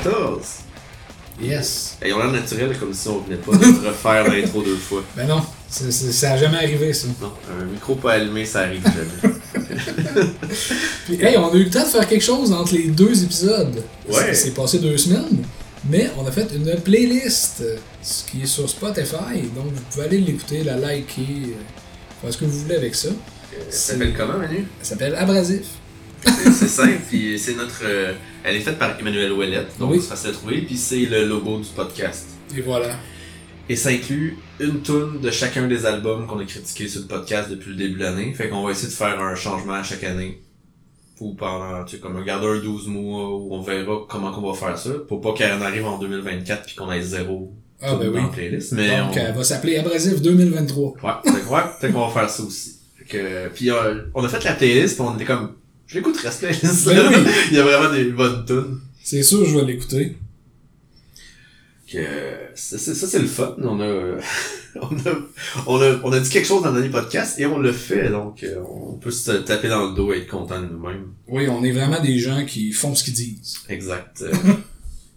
14. Yes. Et on l'air naturel comme si on venait pas de refaire l'intro deux fois. Ben non, c'est- c'est- ça a jamais arrivé ça. Non, un micro pas allumé, ça arrive jamais. Puis hey, on a eu le temps de faire quelque chose entre les deux épisodes. Ouais. C'est- C'est passé deux semaines, mais on a fait une playlist euh, ce qui est sur Spotify. Donc vous pouvez aller l'écouter, la liker, euh, faire ce que vous voulez avec ça. Ça s'appelle comment, Manu? Ça s'appelle Abrasif. C'est simple, puis c'est notre. euh, elle est faite par Emmanuel Ouellette, donc Oui. c'est facile à trouver, puis c'est le logo du podcast. Et voilà. Et ça inclut une tune de chacun des albums qu'on a critiqués sur le podcast depuis le début de l'année. Fait qu'on va essayer de faire un changement à chaque année. Ou pendant, tu sais, comme un 12 mois où on verra comment qu'on va faire ça. Pour pas qu'elle en arrive en 2024 puis qu'on ait zéro Ah ben oui. dans la playlist. Mais Donc on... elle va s'appeler Abrasif 2023. Ouais, peut-être qu'on va faire ça aussi. Fait que, puis euh, on a fait la playlist puis on était comme, je l'écouterai cette playlist Ben oui. Il y a vraiment des bonnes tunes. C'est sûr, je vais l'écouter. Que, ça, c'est- ça c'est le fun. On a, on a, on a, on a dit quelque chose dans le dernier podcast et on le fait. Donc, euh, on peut se taper dans le dos et être content de nous-mêmes. Oui, on est vraiment des gens qui font ce qu'ils disent. Exact.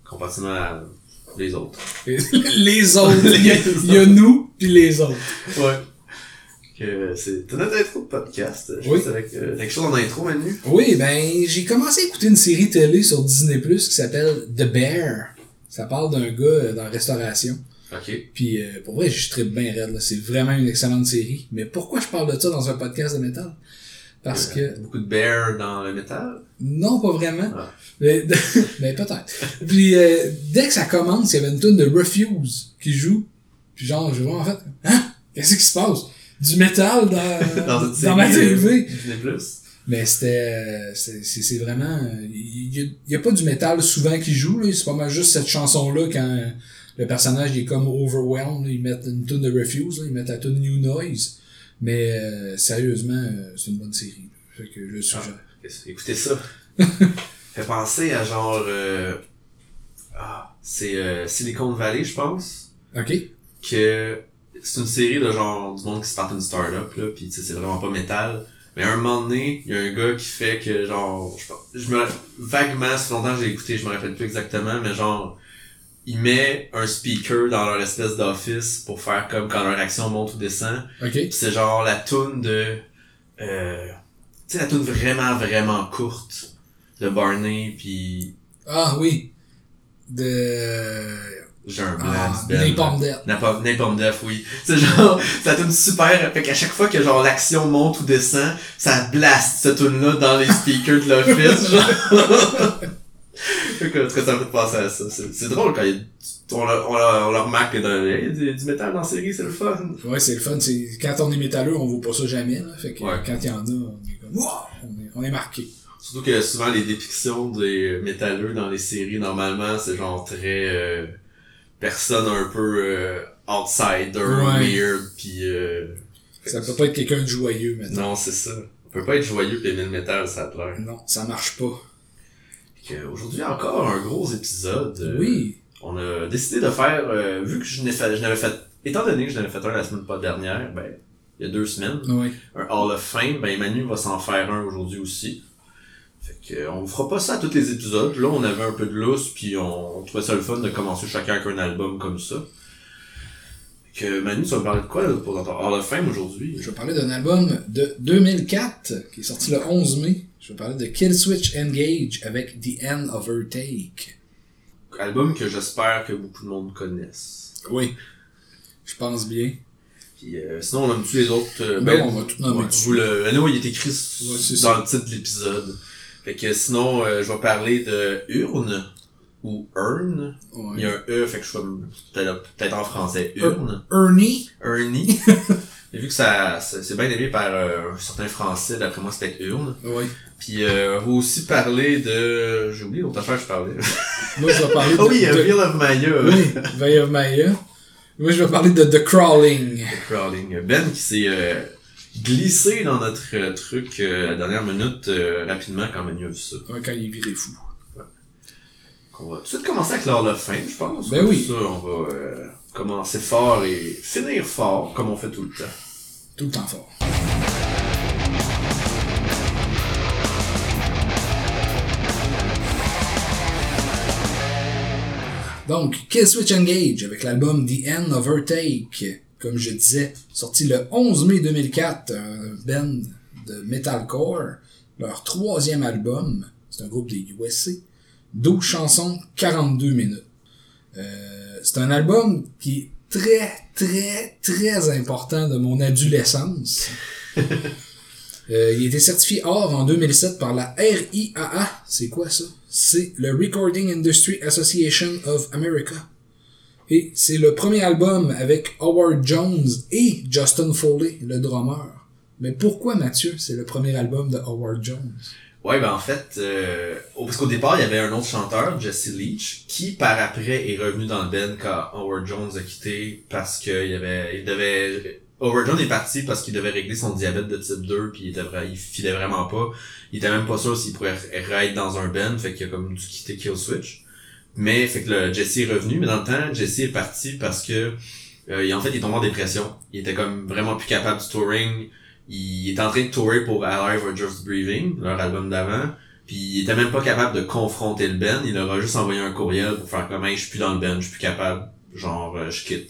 Euh, comparativement à les autres. Les autres, il y, a, il y a nous puis les autres. Ouais. Que c'est t'as notre intro de podcast. Je Oui. avec euh, quelque chose en intro, Manu. Oui, ben j'ai commencé à écouter une série télé sur Disney Plus qui s'appelle The Bear. Ça parle d'un gars euh, dans la restauration. Ok. Puis euh, pour vrai, je tripe bien raide. là. C'est vraiment une excellente série. Mais pourquoi je parle de ça dans un podcast de métal? Parce que... Euh, Beaucoup de bear dans le métal? Non, pas vraiment. Ah. Mais, mais peut-être. Puis euh, dès que ça commence, il y avait une tune de Refuse qui joue. Puis genre, je vois en fait, hein? Qu'est-ce qui se passe? Du métal dans, Dans ma euh, TV. Plus. Mais c'était, euh, c'est, vraiment, euh, il y, a- il y a pas du métal souvent qui joue, là. C'est pas mal juste cette chanson-là quand euh, le personnage il est comme overwhelmed, ils mettent une tune de Refuse, là, ils mettent la tune New Noise. Mais euh, sérieusement, euh, c'est une bonne série. là. Fait que je le suggère. Écoutez ça. fait penser à genre euh, ah, c'est euh, Silicon Valley, je pense. Ok? Que c'est une série de genre du monde qui start une startup là, puis tu sais c'est vraiment pas métal. Mais à un moment donné, il y a un gars qui fait que genre je, je me vaguement, fait longtemps que j'ai écouté, je me rappelle plus exactement, mais genre il met un speaker dans leur espèce d'office pour faire comme quand leur action monte ou descend. Ok? Pis c'est genre la toune de... Euh, tu sais, la toune vraiment, vraiment courte de Barney, puis Ah oui. De... j'ai un blanc, Ah, du Ben. Napalm Death. Napalm Death, oui. C'est genre, la toune super, fait qu'à chaque fois que genre l'action monte ou descend, ça blast cette toune-là dans les speakers de l'office, genre. fait que, ça penser à ça. C'est drôle quand il on, le, on, le, on le remarque que dans, il y a du, du métal dans la série, c'est le fun. Ouais, c'est le fun. C'est quand on est métalleux, on voit pas ça jamais. Là. Fait que Ouais. quand il y en a, on est comme wow, on est, on est marqué. Surtout que souvent les dépictions des métalleux dans les séries, normalement, c'est genre très euh, personne un peu euh, outsider, Ouais. weird, puis euh, Ça peut pas être quelqu'un de joyeux maintenant. non, c'est ça. On peut pas être joyeux pis aimer le métal, ça a l'air. Non, ça marche pas. Que Aujourd'hui encore un gros épisode. euh, oui. On a décidé de faire, euh, vu que je n'ai fait, n'avais fait, étant donné que je n'avais fait un la semaine pas dernière, ben il y a deux semaines, Oui. un Hall of Fame, ben Manu va s'en faire un aujourd'hui aussi. Fait que on fera pas ça à tous les épisodes. Là, on avait un peu de lousse, puis on, on trouvait ça le fun de commencer chacun avec un album comme ça. Fait que Manu, tu vas me parler de quoi là, pour notre Hall of Fame aujourd'hui? Je vais parler d'un album de 2004 qui est sorti le 11 mai. Je vais parler de Killswitch Engage avec The End of Her Take. Album que j'espère que beaucoup de monde connaisse. Oui. Je pense bien. Puis euh, sinon, on a tous les autres. euh, Ben, on va tout nommer ouais, dessus. vous le, anyway, il est écrit Ouais, dans ça. le titre de l'épisode. Fait que sinon, euh, je vais parler de Urne ou Urne. Il y a un E, fait que je vais peut-être en français. Urne. Ernie. Ernie. J'ai vu que ça, ça- c'est bien aimé par euh, un certain français, d'après moi c'était Urne. Oui. Puis euh, on va aussi parler de... J'ai oublié l'autre affaire que je parlais. Moi, je vais parler de... oh oui, de- Wheel of Maya. Oui, Veil of Maya. Moi, je vais parler de The Crawling. The Crawling. Ben qui s'est euh, glissé dans notre euh, truc euh, à la dernière minute euh, rapidement quand Manu a vu ça. Ouais, quand il est viré fou. On va tout de suite commencer avec l'heure de fin, je pense. Ben Comme oui. Ça, on va euh, commencer fort et finir fort, comme on fait tout le temps. Tout le temps fort. Donc, Kill Switch Engage avec l'album The End of Her Take, comme je disais, sorti le 11 mai 2004, un band de metalcore, leur troisième album, c'est un groupe des USA, 12 chansons, 42 minutes. Euh, c'est un album qui est très, très, très important de mon adolescence. Euh, il a été certifié or en 2007 par la RIAA. C'est quoi ça? C'est le Recording Industry Association of America. Et c'est le premier album avec Howard Jones et Justin Foley, le drummer. Mais pourquoi, Mathieu, c'est le premier album de Howard Jones? Ouais, ben en fait, euh, parce qu'au départ, il y avait un autre chanteur, Jesse Leach, qui par après est revenu dans le band quand Howard Jones a quitté parce qu'il avait, il devait, Howard Jones est parti parce qu'il devait régler son diabète de type 2 puis il était il filait vraiment pas. Il était même pas sûr s'il pourrait être dans un band, fait qu'il a comme dû quitter Kill Switch. Mais fait que le Jesse est revenu, mais dans le temps, Jesse est parti parce que euh, il, en fait il est tombé en dépression. Il était comme vraiment plus capable du touring il est en train de tourer pour Alive or Just Breathing, leur album d'avant. Puis il était même pas capable de confronter le band. Il leur a juste envoyé un courriel pour faire comme hey, je suis plus dans le band, je suis plus capable. Genre euh, je quitte.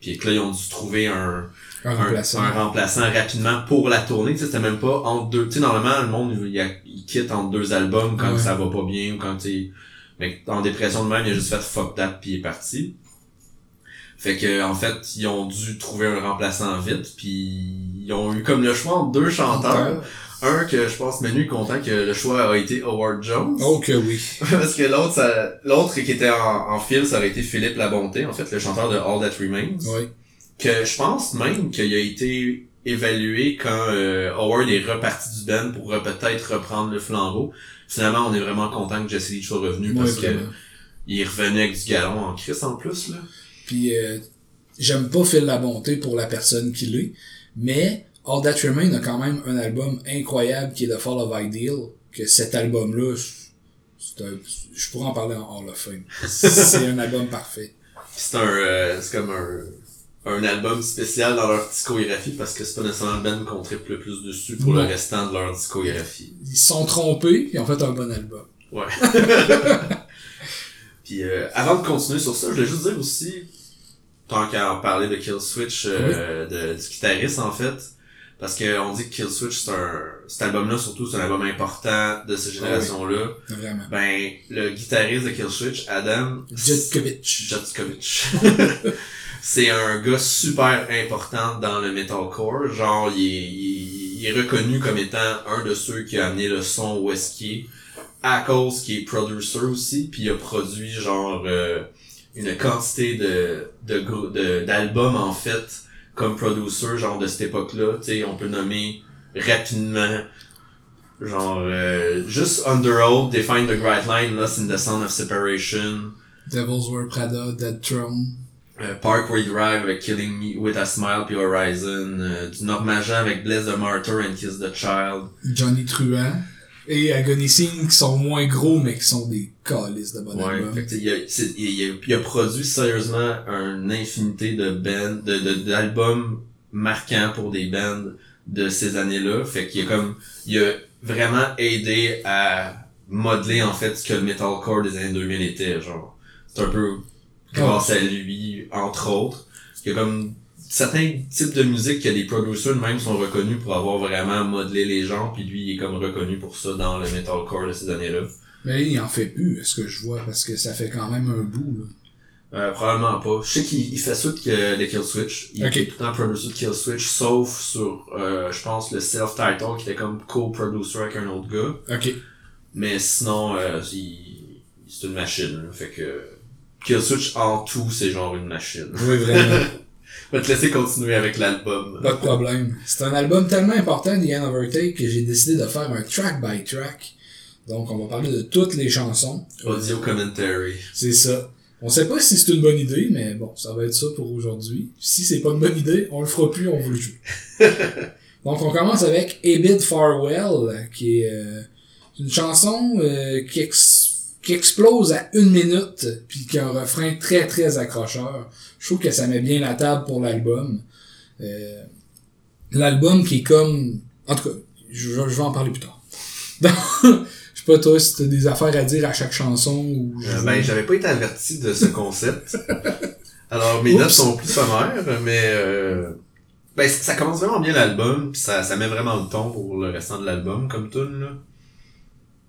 Puis là, ils ont dû trouver un, Un remplaçant. un remplaçant rapidement pour la tournée. Tu sais, c'était même pas entre deux. Tu sais, normalement, le monde, il, il quitte entre deux albums quand Ouais. ça va pas bien ou quand tu Mais en dépression de même, il a juste fait fuck that puis il est parti. Fait que, en fait, ils ont dû trouver un remplaçant vite puis ils ont eu comme le choix entre deux chanteurs. Un que je pense Manu est content que le choix a été Howard Jones. Oh que oui. Parce que l'autre, ça- l'autre qui était en, en fil, ça aurait été Philippe Labonté, en fait, le chanteur de All That Remains Oui. que je pense même qu'il a été évalué quand euh, Howard est reparti du band pour euh, peut-être reprendre le flambeau. Finalement, on est vraiment content que Jesse Leach soit revenu parce Ouais, que vraiment. il est revenu avec du galon en crise en plus là. Puis euh, j'aime pas Phil la bonté pour la personne qu'il est, mais All That Remain a quand même un album incroyable qui est The Fall of Ideal, que cet album-là, c'est un- je pourrais en parler en Hall of Fame. C'est un album parfait. C'est un euh, c'est comme un un album spécial dans leur discographie parce que c'est pas nécessairement le band qu'on triple le plus dessus pour le restant de leur discographie. Ils se sont trompés, ils ont fait un bon album. Ouais. Puis euh, avant de continuer sur ça, je voulais juste dire aussi, tant qu'à en parler de Kill Switch, euh, de, du guitariste en fait, parce que on dit que Kill Switch c'est un cet album-là surtout c'est un album important de cette génération-là. Vraiment. Ben le guitariste de Kill Switch, Adam Jetkovic. Jotkovic. c'est un gars super important dans le metalcore. Genre, il est, il, il est reconnu comme étant un de ceux qui a amené le son qu'il est, à qu'il est producer aussi, puis il a produit genre euh, une quantité de de grou- de- d'albums en fait comme producer genre de cette époque-là. Tu sais, on peut nommer rapidement genre euh, juste Underoath, Define the Bright Line, Lost in the Sound of Separation. Devil's Wear Prada, Dead Throne. Euh, Parkway Drive avec Killing Me With a Smile puis Horizon, euh, du Normagent avec Bless the Martyr and Kiss the Child. Johnny Truant. Et Agony Scene qui sont moins gros mais qui sont des calices de bon Ouais, album. fait il, a, il, a, il a produit sérieusement une infinité de bands, de, de, d'albums marquants pour des bands de ces années-là. Fait qu'il a comme, il a vraiment aidé à modeler en fait ce que le metalcore des années 2000 était, genre. C'est un peu grâce à lui, entre autres. Il y a comme certains types de musique que les producers eux-mêmes sont reconnus pour avoir vraiment modelé les gens, puis lui il est comme reconnu pour ça dans le metalcore de ces années-là. Mais il en fait plus, ce que je vois, parce que ça fait quand même un bout, là. Euh, probablement pas. Je sais qu'il il fait ça que les Kill Switch. Il Ok. est tout le temps producer de Kill Switch, sauf sur, euh, je pense, le self-title qui était comme co-producer avec un autre gars. Ok. Mais sinon, euh, il- c'est une machine. là. Fait que Kill Switch en tout, c'est genre une machine. Oui, vraiment. Je vais te laisser continuer avec l'album. Pas de problème. C'est un album tellement important, The End of Our Take, que j'ai décidé de faire un track by track. Donc, on va parler de toutes les chansons. Audio commentary. C'est ça. On sait pas si c'est une bonne idée, mais bon, ça va être ça pour aujourd'hui. Si c'est pas une bonne idée, on le fera plus, on vous le joue. Donc, on commence avec A Bid Farewell, qui est euh, une chanson euh, qui, ex- qui explose à une minute, puis qui a un refrain très très accrocheur. Je trouve que ça met bien la table pour l'album. Euh, l'album qui est comme... En tout cas, je, je vais en parler plus tard. Donc, je sais pas toi si t'as des affaires à dire à chaque chanson ou. Euh, ben, j'avais pas été averti de ce concept. Alors, mes notes sont plus sommaires, mais euh, ben, ça commence vraiment bien l'album, puis ça, ça met vraiment le ton pour le restant de l'album, comme tune là.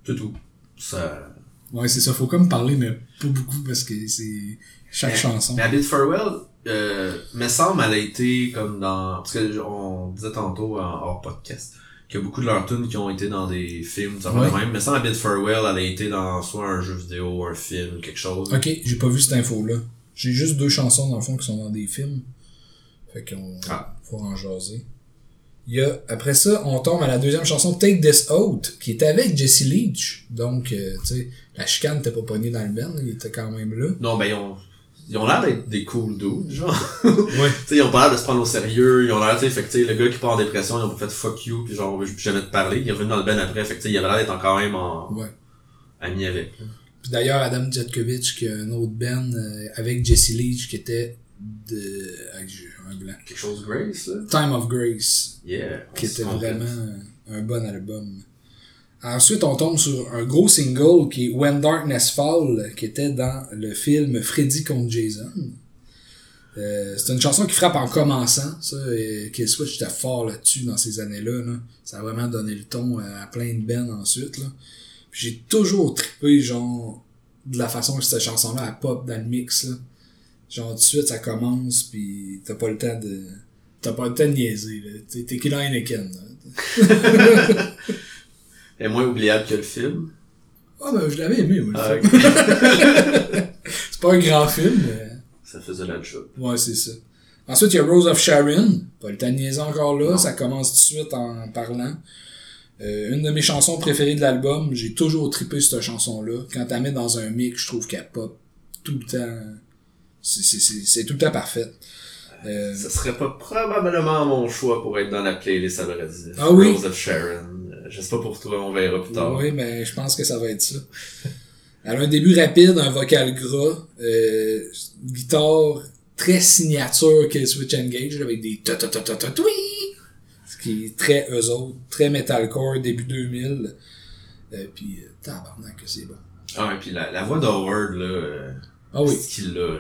C'est tout. Ça... Ouais, c'est ça. Faut comme parler, mais pas beaucoup parce que c'est chaque Mais- chanson. Mais Habit Farewell, euh, me semble, elle a été comme dans... Parce que on disait tantôt en hors podcast qu'il y a beaucoup de leurs tunes qui ont été dans des films, ça va Ouais. même. Me semble, Habit Farewell, elle a été dans soit un jeu vidéo, un film, quelque chose. Ok, j'ai pas vu cette info-là. J'ai juste deux chansons dans le fond qui sont dans des films. Fait qu'on Ah. faut en jaser. Il y a, après ça, on tombe à la deuxième chanson, Take This Out, qui était avec Jesse Leach. Donc, euh, tu sais, la chicane n'était pas pognée dans le band, il était quand même là. Non, ben ils ont... Ils ont l'air d'être des cool dudes, genre. Ouais. Tu sais, ils ont pas l'air de se prendre au sérieux, ils ont l'air, tu sais, fait que, tu sais, le gars qui part en dépression, ils ont fait fuck you, puis genre, on veut jamais te parler, il est revenu dans le ben après, fait que, tu sais, il avait l'air d'être quand même en, Ouais. ami avec. Puis d'ailleurs, Adam Djetkovic, qui a un autre band euh, avec Jesse Leach, qui était de... Ah, un blanc. Quelque chose de Grace, là. Time of Grace. Yeah. qui était vraiment un bon album. Ensuite, on tombe sur un gros single qui est When Darkness Fall, qui était dans le film Freddy contre Jason. Euh, c'est une chanson qui frappe en commençant, ça, et Kill Switch était fort là-dessus dans ces années-là. Là. Ça a vraiment donné le ton à plein de bands ensuite. Là. Puis j'ai toujours trippé, genre, de la façon que cette chanson-là elle pop dans le mix. Là. Genre, tout de suite, ça commence, puis t'as pas le temps de... T'as pas le temps de niaiser, là. T'es t'es Killer Heineken, là. Est moins oubliable que le film? Ah, ben, je l'avais aimé, moi, le Ah. C'est pas un grand film, mais... Ça faisait la job. Ouais, c'est ça. Ensuite, il y a Rose of Sharon. Pas le temps de niaiser encore là. Non. Ça commence tout de suite en parlant. Euh, une de mes chansons préférées de l'album. J'ai toujours trippé cette chanson-là. Quand t'as mets dans un mix, je trouve qu'elle pop tout le temps. C'est- tout le temps parfait. Euh, Ça serait pas probablement mon choix pour être dans la playlist à dire. Ah oui? Rose of Sharon. Je sais pas pour toi, on verra plus tard. Oui, mais je pense que ça va être ça. Elle a un début rapide, un vocal gras, euh, une guitare très signature que Switch Engage, avec des ta ta ta ta ta Ce qui est très eux autres, très metalcore, début 2000. Euh, puis, euh, tabarnak que c'est bon. Ah, et puis la, la voix d'Howard, là, euh, Ah oui, qu'il là.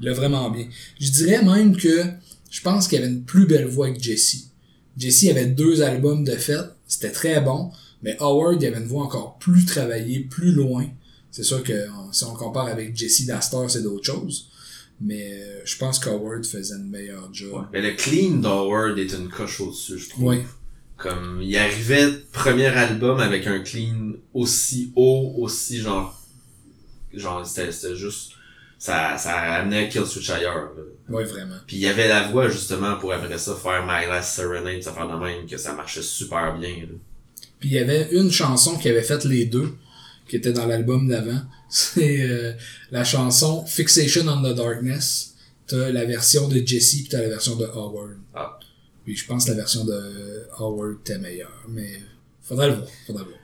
il l'a vraiment bien. Je dirais même que je pense qu'il avait une plus belle voix que Jesse. Jesse avait deux albums de fête, c'était très bon, mais Howard il avait une voix encore plus travaillée, plus loin. C'est sûr que on- si on compare avec Jesse d'Astor, c'est d'autres choses. Mais euh, je pense qu'Howard faisait une meilleure job. Ouais. Mais le clean d'Howard est une coche au-dessus, je trouve. Oui. Comme, il arrivait premier album avec un clean aussi haut, aussi genre, genre, c'était, c'était juste, ça, ça amenait Kill Switch ailleurs, là. Ouais, vraiment. Puis il y avait la voix, justement, pour après ça faire My Last Serenade, ça faire de même, que ça marchait super bien, là. Puis il y avait une chanson qui avait fait les deux, qui était dans l'album d'avant. C'est euh, la chanson Fixation on the Darkness. T'as la version de Jesse puis t'as la version de Howard. Ah. Puis je pense que la version de Howard était meilleure, mais faudrait le voir, faudrait le voir.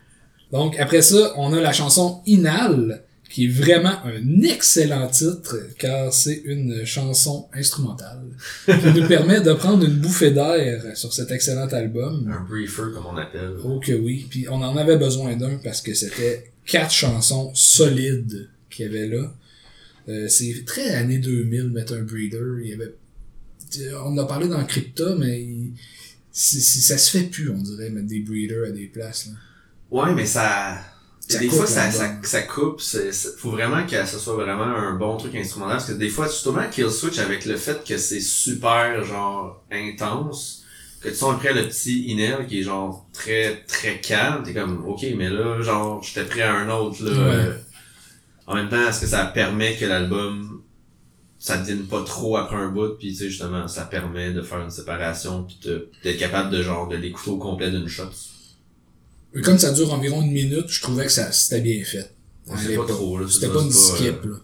Donc après ça, on a la chanson Inal, qui est vraiment un excellent titre, car c'est une chanson instrumentale qui nous permet de prendre une bouffée d'air sur cet excellent album. Un briefer, comme on appelle. Oh que oui. Puis on en avait besoin d'un parce que c'était quatre chansons solides qu'il y avait là. Euh, c'est très années 2000, mettre un breeder. Il y avait... On en a parlé dans Crypta, mais il- ça se fait plus, on dirait, mettre des breeders à des places. Là. Ouais, mais ça... Ça des coupe fois, ça, ça, ça coupe. C'est, c'est- faut vraiment que ce soit vraiment un bon truc instrumental. Parce que des fois, justement, Kill Switch, avec le fait que c'est super, genre, intense, que tu sens après le petit Inel qui est, genre, très, très calme, t'es comme, ok, mais là, genre, j'étais prêt à un autre, là. Ouais. Euh, En même temps, est-ce que ça permet que l'album, ça devienne pas trop après un bout, puis tu sais, justement, ça permet de faire une séparation, puis de- d'être capable de, genre, de l'écouter au complet d'une shot? Mais comme ça dure environ une minute, je trouvais que ça c'était bien fait. Sait pas trop, là. C'était pas une skip, euh, là.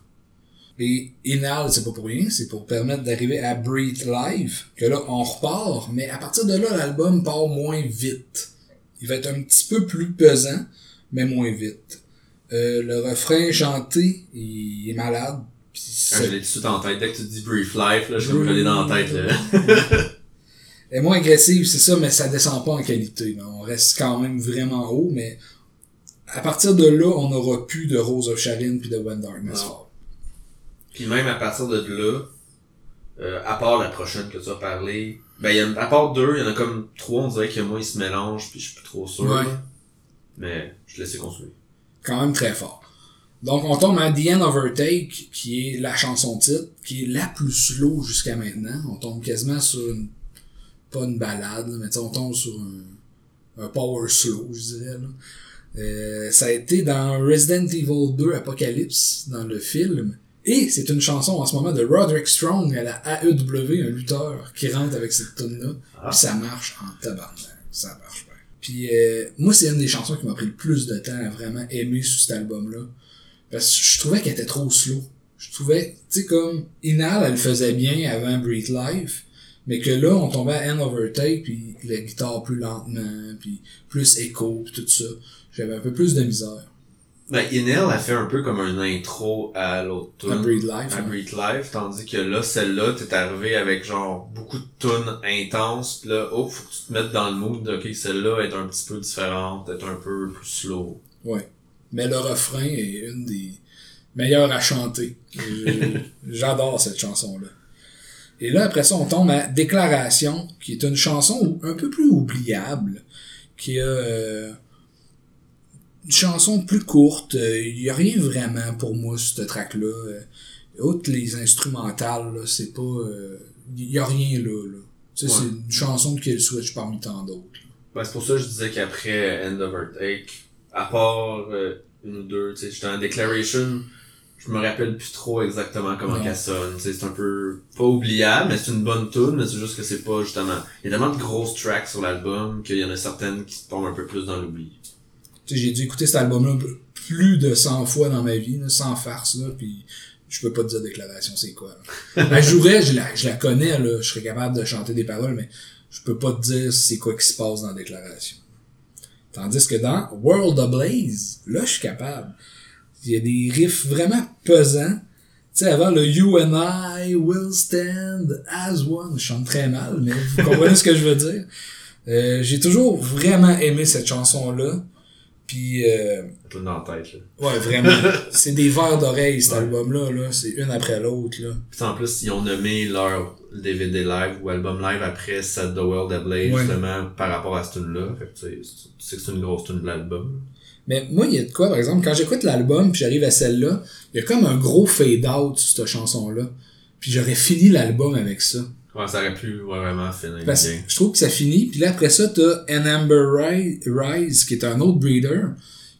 Et Inal, c'est pas pour rien, c'est pour permettre d'arriver à Breathe Live, que là, on repart, mais à partir de là, l'album part moins vite. Il va être un petit peu plus pesant, mais moins vite. Euh, le refrain chanté, il est malade. Ah, je l'ai tout de suite en tête. Dès que tu dis Brief Life, là, je vais me coller dans la tête, là. Elle est moins agressive, c'est ça, mais ça descend pas en qualité. là. On reste quand même vraiment haut, mais à partir de là, on n'aura plus de Rose of Sharon puis de When Darkness. Puis même à partir de là, euh, à part la prochaine que tu as parlé, ben, y en a, à part deux, il y en a comme trois, on dirait que moi, ils se mélangent, puis je suis plus trop sûr. Ouais. Mais, je laisse continuer. Quand même très fort. Donc, on tombe à The End Overtake, qui est la chanson titre, qui est la plus slow jusqu'à maintenant. On tombe quasiment sur une, pas une balade, là, mais tu sais, on tombe sur un, un power slow, je dirais, là. Euh, ça a été dans Resident Evil 2 Apocalypse, dans le film. Et c'est une chanson en ce moment de Roderick Strong à la AEW, un lutteur, qui rentre avec cette tune-là. Ah. Puis ça marche en tabarnak. Ça marche bien. Puis euh, moi, c'est une des chansons qui m'a pris le plus de temps à vraiment aimer sur cet album-là. Parce que je trouvais qu'elle était trop slow. Je trouvais, tu sais, comme Inal, elle le faisait bien avant Breathe Life. Mais que là, on tombait à End Overtake, puis la guitare plus lentement, puis plus écho, puis tout ça. J'avais un peu plus de misère. Ben, Inel a fait un peu comme un intro à l'autre tune. À Breathe Life. à hein. Breathe Life, tandis que là, celle-là, t'es arrivé avec genre beaucoup de tunes intenses, pis là, oh, faut que tu te mettes dans le mood, de, ok, celle-là est un petit peu différente, est un peu plus slow. Ouais. Mais le refrain est une des meilleures à chanter. J'adore cette chanson-là. Et là, après ça, on tombe à Déclaration, qui est une chanson un peu plus oubliable, qui a euh, une chanson plus courte. Il y a rien vraiment pour moi sur ce track-là. Euh, Outre les instrumentales, c'est pas... Il y a rien là. là. Ouais. C'est une chanson qui est le switch parmi tant d'autres. Ben, c'est pour ça que je disais qu'après End Overtake, à part euh, une ou deux, tu sais, j'étais en Declaration, je me rappelle plus trop exactement comment qu'elle sonne, c'est un peu, pas oubliable, mais c'est une bonne tune, mais c'est juste que c'est pas justement, il y a tellement de grosses tracks sur l'album qu'il y en a certaines qui tombent un peu plus dans l'oubli. J'ai dû écouter cet album-là plus de 100 fois dans ma vie, là, sans farce, là, puis je peux pas te dire déclaration, c'est quoi. là. Elle jouerait, je la, je la connais, là, je serais capable de chanter des paroles, mais je peux pas te dire c'est quoi qui se passe dans déclaration. Tandis que dans World of Blaze, là, je suis capable. Il y a des riffs vraiment pesants. Tu sais, avant le You and I will stand as one, je chante très mal, mais vous comprenez ce que je veux dire. Euh, j'ai toujours vraiment aimé cette chanson-là. Puis, euh, peu dans la tête, là. ouais, vraiment. c'est des vers d'oreille, cet Ouais. album-là. Là. C'est une après l'autre. là. Puis en plus, ils ont nommé leur DVD live ou album live après Set the World Ablaze, Ouais. justement, par rapport à cette tune-là. Fait que tu sais, tu sais que c'est une grosse tune de l'album. Mais moi, il y a de quoi, par exemple, quand j'écoute l'album, puis j'arrive à celle-là, il y a comme un gros fade-out sur cette chanson-là. Puis j'aurais fini l'album avec ça. Ouais, ça aurait pu vraiment finir Parce bien. je trouve que ça finit, puis là, après ça, t'as An Amber Ri- Rise, qui est un autre breeder.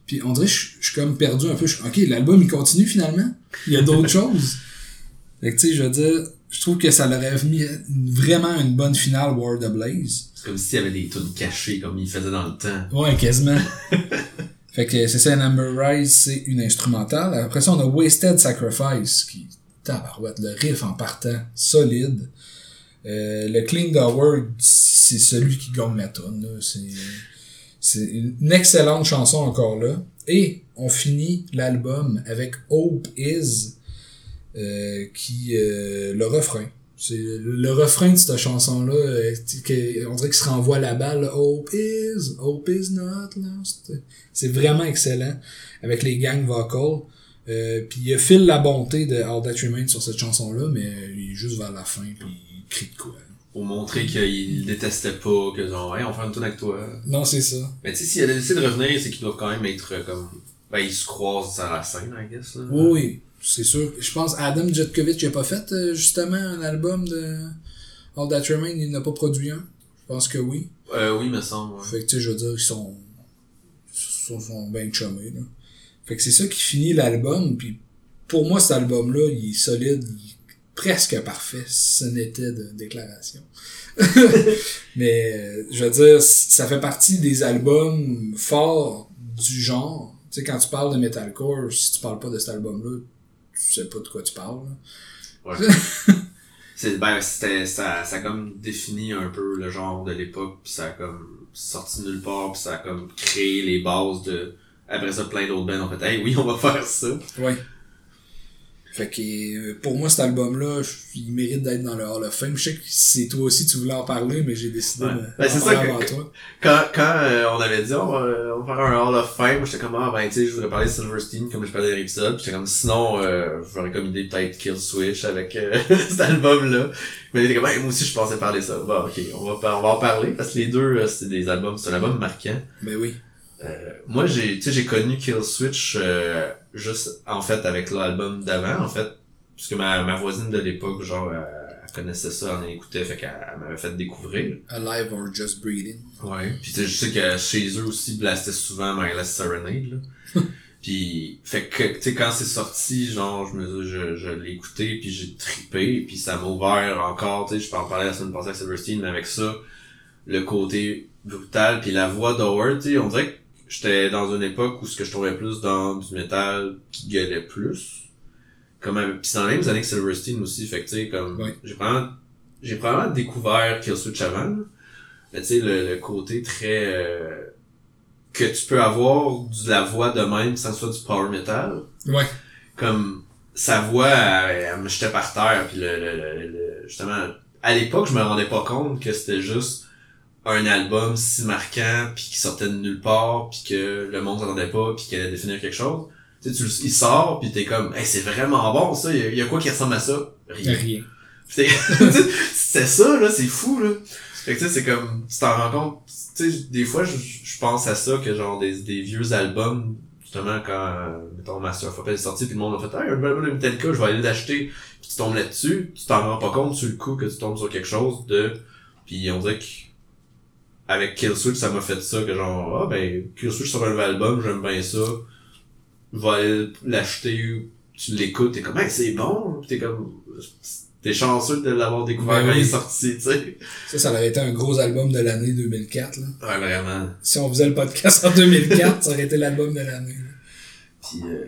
Puis on dirait que je je suis comme perdu un peu. Je ok, l'album, il continue finalement? Il y a d'autres choses? Fait que tu sais, je veux dire, je trouve que ça leur aurait mis vraiment une bonne finale World of Blaze. C'est comme s'il y avait des tunes cachées comme ils faisaient dans le temps. Ouais, quasiment. fait que c'est ça, Amber Rise, c'est une instrumentale. Après ça, on a Wasted Sacrifice, qui, tabarouette, le riff en partant, solide. Euh, le Clean Word, c'est celui qui gagne la tonne, c'est une excellente chanson encore là. Et on finit l'album avec Hope Is, euh, qui, euh, le refrain. C'est le, refrain de cette chanson-là, euh, on dirait qu'il se renvoie la balle. Hope is, hope is not lost. C'est vraiment excellent avec les gangs vocals. Euh, puis il Phil la bonté de All That Remains sur cette chanson-là, mais il est juste vers la fin puis il crie de quoi. Pour montrer qu'ils détestaient pas, que genre, hey, on fait une tune avec toi. Non, c'est ça. Mais tu sais, s'il a décidé de revenir, c'est qu'ils doivent quand même être euh, comme, ben, ils se croisent à la scène, I guess, là. Oui, oui, c'est sûr. Je pense Adam Jetkovich n'a pas fait euh, justement un album de All That Remains, il n'a pas produit un? Je pense que oui. Euh, oui, me semble, ouais. Fait que tu sais, je veux dire, ils sont, sont, sont bien chummés, là. Fait que c'est ça qui finit l'album, puis pour moi, cet album-là, il est solide, il est presque parfait, ce n'était de déclaration. Mais, euh, je veux dire, ça fait partie des albums forts du genre. Tu sais, quand tu parles de metalcore, si tu parles pas de cet album-là, tu sais pas de quoi tu parles. là. Ouais. c'est, ben, c'était, ça, ça a comme défini un peu le genre de l'époque, puis ça a comme sorti nulle part, puis ça a comme créé les bases de, après ça, plein d'autres bands ont fait, hey, oui, on va faire ça. Ouais. Fait que euh, pour moi, cet album-là, il mérite d'être dans le Hall of Fame. Je sais que c'est toi aussi, tu voulais en parler, mais j'ai décidé Ouais. de Ben, c'est ça avant que- toi. Quand, quand euh, on avait dit on va, on va faire un Hall of Fame, j'étais comme ah ben tu sais je voudrais parler de Silverstein comme je parlais d'épisode, j'étais comme sinon euh, j'aurais comme idée peut-être Kill Switch avec euh, cet album là. Mais il était comme hey, moi aussi je pensais parler ça. Bon ok on va on va en parler parce que les deux euh, c'est des albums, c'est un album marquant. Ben oui. Euh, moi j'ai tu sais j'ai connu Kill Switch euh, juste en fait avec l'album d'avant en fait puisque ma, ma voisine de l'époque genre elle, elle connaissait ça, elle en écoutait fait qu'elle elle m'avait fait découvrir. Alive or Just Breathing. Ouais. Puis tu sais, je sais que chez eux aussi, blastait souvent Mindless Serenade, là. puis, fait que, tu sais, quand c'est sorti, genre, je me je, je l'ai écouté, puis j'ai trippé, puis ça m'a ouvert encore, tu sais, je peux en parler la semaine passée avec Silverstein, mais avec ça, le côté brutal, puis la voix d'Howard, tu sais, on dirait que j'étais dans une époque où ce que je trouvais plus dans du métal qui gueulait plus. Comme, puis c'est dans les mêmes années que Silverstein aussi, fait que tu sais, comme, j'ai probablement, j'ai probablement découvert Killswitch avant. Mais tu sais, le, le côté très... euh, que tu peux avoir de la voix de même sans soit du power metal. Ouais. Comme sa voix, elle, elle me jetait par terre. Puis le, le, le- le- justement, à l'époque, je me rendais pas compte que c'était juste un album si marquant, puis qui sortait de nulle part, puis que le monde s'attendait pas, puis qu'il allait définir quelque chose. Tu sais, tu, le- il sort, puis t'es comme, hey, c'est vraiment bon ça, il y, y a quoi qui ressemble à ça? Rien. Rien. C'est ça, là, c'est fou, là. Fait que tu sais, c'est comme, tu t'en rends compte, tu sais, des fois, je, je pense à ça, que genre des, des vieux albums, justement, quand, mettons, Master of est sorti, puis le monde a fait, hey, un album de Metallica, je vais aller l'acheter, puis tu tombes là-dessus, tu t'en rends pas compte sur le coup que tu tombes sur quelque chose de, puis on dirait que, avec Killswitch, ça m'a fait ça, que genre, ah ben, Killswitch sur un nouvel album, j'aime bien ça, je vais aller l'acheter, tu l'écoutes, t'es comme, hey, c'est bon, t'es comme, t'es chanceux de l'avoir découvert Ben quand oui. il est sorti, tu sais. Ça, ça aurait été un gros album de l'année 2004, là. Ouais, vraiment. Si on faisait le podcast en 2004, ça aurait été l'album de l'année. Puis euh,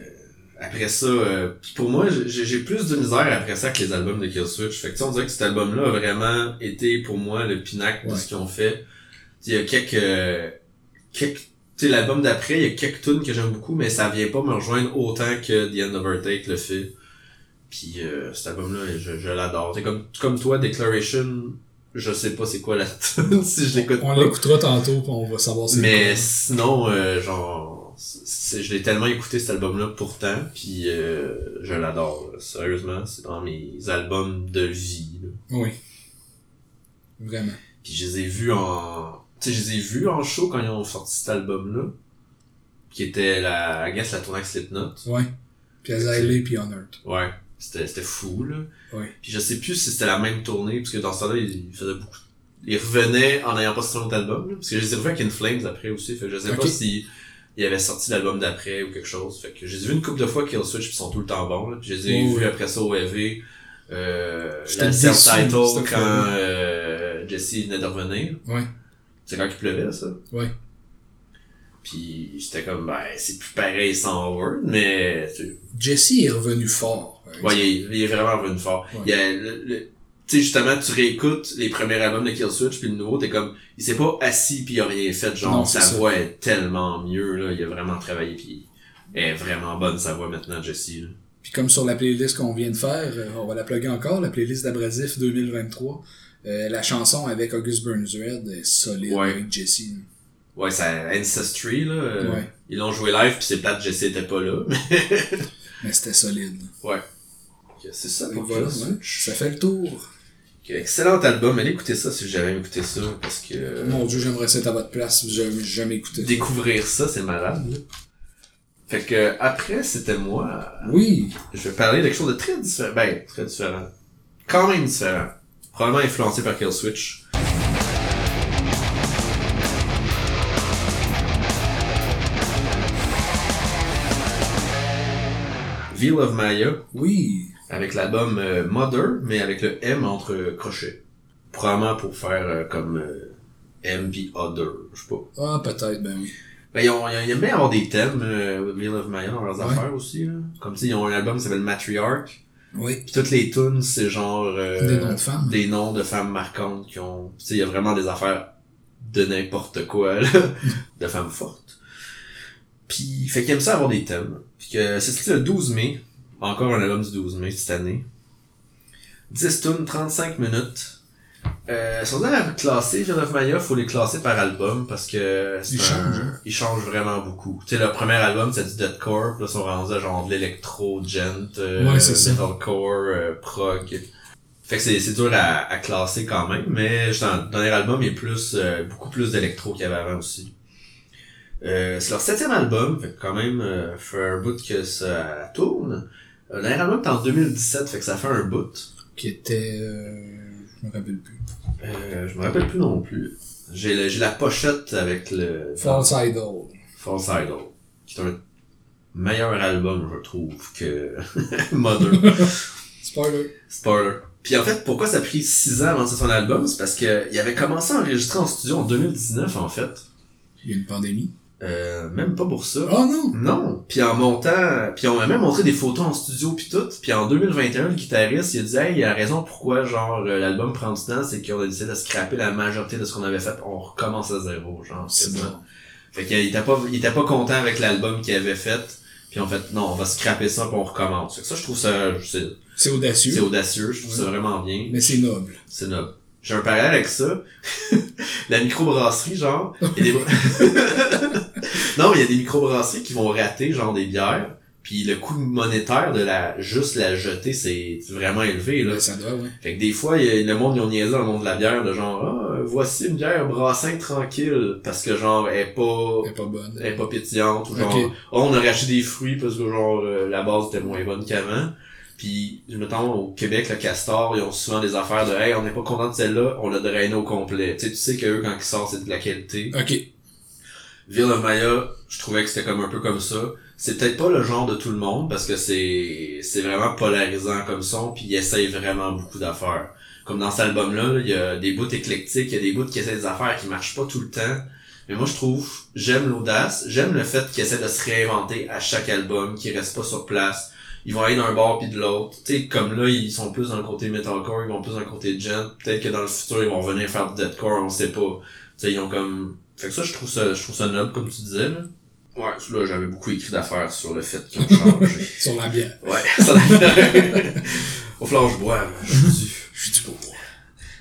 après ça, euh, puis pour moi, j'ai plus de misère après ça que les albums de Killswitch. Fait que tu sais, on dirait que cet album-là a vraiment été pour moi le pinacle de Ouais. ce qu'ils ont fait. Il y a quelques... quelques l'album d'après, il y a quelques tunes que j'aime beaucoup, mais ça vient pas me rejoindre autant que The End of Our Take le fait. Puis euh, cet album-là, je, je l'adore. Comme, comme toi, Declaration, je sais pas c'est quoi la tune si je l'écoute On l'écoutera tantôt, puis on va savoir c'est Mais quoi. sinon, euh, genre, c'est, je l'ai tellement écouté cet album-là pourtant, puis euh, je l'adore. Sérieusement, c'est dans mes albums de vie. là. Oui. Vraiment. Puis je les ai vus en, tu sais, je les ai vus en show quand ils ont sorti cet album-là, qui était la, I guess la tournée avec Slipknot. Ouais. Puis Azalea puis Honored. Ouais, c'était, c'était fou là. Ouais. Puis je sais plus si c'était la même tournée, parce que dans ce temps-là, il il faisait beaucoup. Il revenait en ayant pas sorti un autre album, là, parce que je les ai revus avec In Flames après aussi, fait que je sais pas si il avait sorti l'album d'après ou quelque chose. Fait que je les ai vus une couple de fois Killswitch, puis ils sont tout le temps bons, là. Puis je les ai vus oui. après ça au EV, euh, la self-title cette quand euh, Jesse venait de revenir. Ouais. C'est quand il pleuvait, ça. Ouais. Puis j'étais comme, ben, c'est plus pareil sans Howard, mais Jesse est revenu fort. par Ouais, il est, il est vraiment revenu fort. Ouais. Il y a le, le- tu sais, justement, tu réécoutes les premiers albums de Killswitch puis le nouveau, t'es comme, il s'est pas assis puis il a rien fait, genre, Non, sa ça. voix est tellement mieux, là, il a vraiment travaillé puis elle est vraiment bonne, sa voix maintenant, Jesse, là. Puis comme sur la playlist qu'on vient de faire, euh, on va la plugger encore, la playlist d'Abrasif 2023. Euh, la chanson avec August Burns Red est solide Ouais. avec Jesse. Ouais, ça Ancestry, là, euh, Ouais. ils l'ont joué live puis c'est plate, Jesse était pas là, mais c'était solide. là. ouais. C'est ça pour voilà, ouais. Ça fait le tour. Excellent album, allez écouter ça si j'avais écouté ça, parce que... Mon dieu, j'aimerais ça être à votre place, j'ai jamais, jamais écouté. découvrir ça, c'est malade. là. Fait que après, c'était moi. Oui, Je vais parler de quelque chose de très différent. Ben, très différent. Quand même différent. Probablement influencé par Killswitch. Veil of Maya, oui. avec l'album euh, Mother, mais avec le M entre crochets. Probablement pour faire euh, comme euh, M puis Other, je sais pas. Ah, peut-être, ben oui. Ben, ils, ont, ils aiment bien avoir des thèmes, euh, Wheel of Maya, dans leurs Ouais. affaires aussi. Là. Comme si ils ont un album qui s'appelle Matriarch. Oui. Puis toutes les tunes, c'est genre... euh, Des noms de femmes. Des noms de femmes marquantes qui ont... Tu sais, il y a vraiment des affaires de n'importe quoi, là, de femmes fortes. Puis, fait qu'ils aiment ça avoir des thèmes. Puis que c'est le 12 mai. Encore un album du 12 mai cette année. 10 tunes, 35 minutes. Euh, si on a classé John of Maya, faut les classer par album parce que c'est Ils un- changent, hein. ils changent vraiment beaucoup. Tu sais, le premier album, c'est du deathcore, puis là, ils sont rendus à genre de l'électro, gent, euh, Ouais, metalcore, euh, prog. Fait que c'est, dur à, à classer quand même, mais justement, le dernier album, il est plus, euh, beaucoup plus d'électro qu'il y avait avant aussi. Euh, c'est leur septième album, fait que quand même, euh, fait un bout que ça tourne. Euh, Le dernier album est en 2017, fait que ça fait un bout. Qui était. Je me rappelle plus. Euh, je me rappelle plus non plus. J'ai, la pochette avec le... False Idol. False Idol, qui est un meilleur album, je trouve, que Mother. Spoiler. Spoiler. Puis en fait, pourquoi ça a pris 6 ans avant son album? C'est parce que il avait commencé à enregistrer en studio en 2019, en fait. Il y a une pandémie. Euh, même pas pour ça. Oh non! Non. Puis en montant, puis on m'a même montré des photos en studio puis tout. Puis en 2021, le guitariste, il a dit, hey, il y a raison pourquoi, genre, euh, l'album prend du temps, c'est qu'on a décidé de scraper la majorité de ce qu'on avait fait. On recommence à zéro, genre. C'est bon. Fait qu'il était pas, il était pas content avec l'album qu'il avait fait. Puis en fait, non, on va scraper ça puis on recommence. Fait que ça, je trouve ça, c'est, C'est audacieux. c'est audacieux, je trouve ça vraiment bien. Mais c'est noble. C'est noble. J'ai un parallèle avec ça. la microbrasserie, genre. des... non, mais il y a des microbrasseries qui vont rater, genre, des bières. Puis le coût monétaire de la juste la jeter, c'est vraiment élevé, là. Ouais, ça doit, ouais. Fait que des fois, il y a- le monde, ils ont niaisé dans le monde de la bière, de genre, ah, voici une bière brassin tranquille, parce que genre, elle est pas, Elle est pas bonne. elle est pas pétillante, ou genre, oh, on a racheté des fruits parce que genre, euh, la base était moins bonne qu'avant. Puis, mettons, au Québec, le Castor, ils ont souvent des affaires de, hey, on n'est pas content de celle-là, on l'a drainé au complet. Tu sais, tu sais que eux, quand ils sortent, c'est de la qualité. Ok. Ville of Maya, je trouvais que c'était comme un peu comme ça. C'est peut-être pas le genre de tout le monde parce que c'est c'est vraiment polarisant comme son puis il essaye vraiment beaucoup d'affaires. Comme dans cet album-là, là, il y a des bouts éclectiques, il y a des bouts qui essaient des affaires qui marchent pas tout le temps. Mais moi je trouve, j'aime l'audace, j'aime le fait qu'ils essaient de se réinventer à chaque album, qu'ils restent pas sur place. Ils vont aller d'un bord puis de l'autre. Tu sais, comme là, ils sont plus dans le côté metalcore, ils vont plus dans le côté gent. Peut-être que dans le futur, ils vont venir faire du deathcore, on sait pas. Tu sais, ils ont comme... Fait que ça, je trouve ça, je trouve ça noble, comme tu disais, là. Ouais, là, j'avais beaucoup écrit d'affaires sur le fait qu'ils ont changé. Sur la bière. ouais, ça l'a Au flanche bois, je suis dû. Je suis du pour.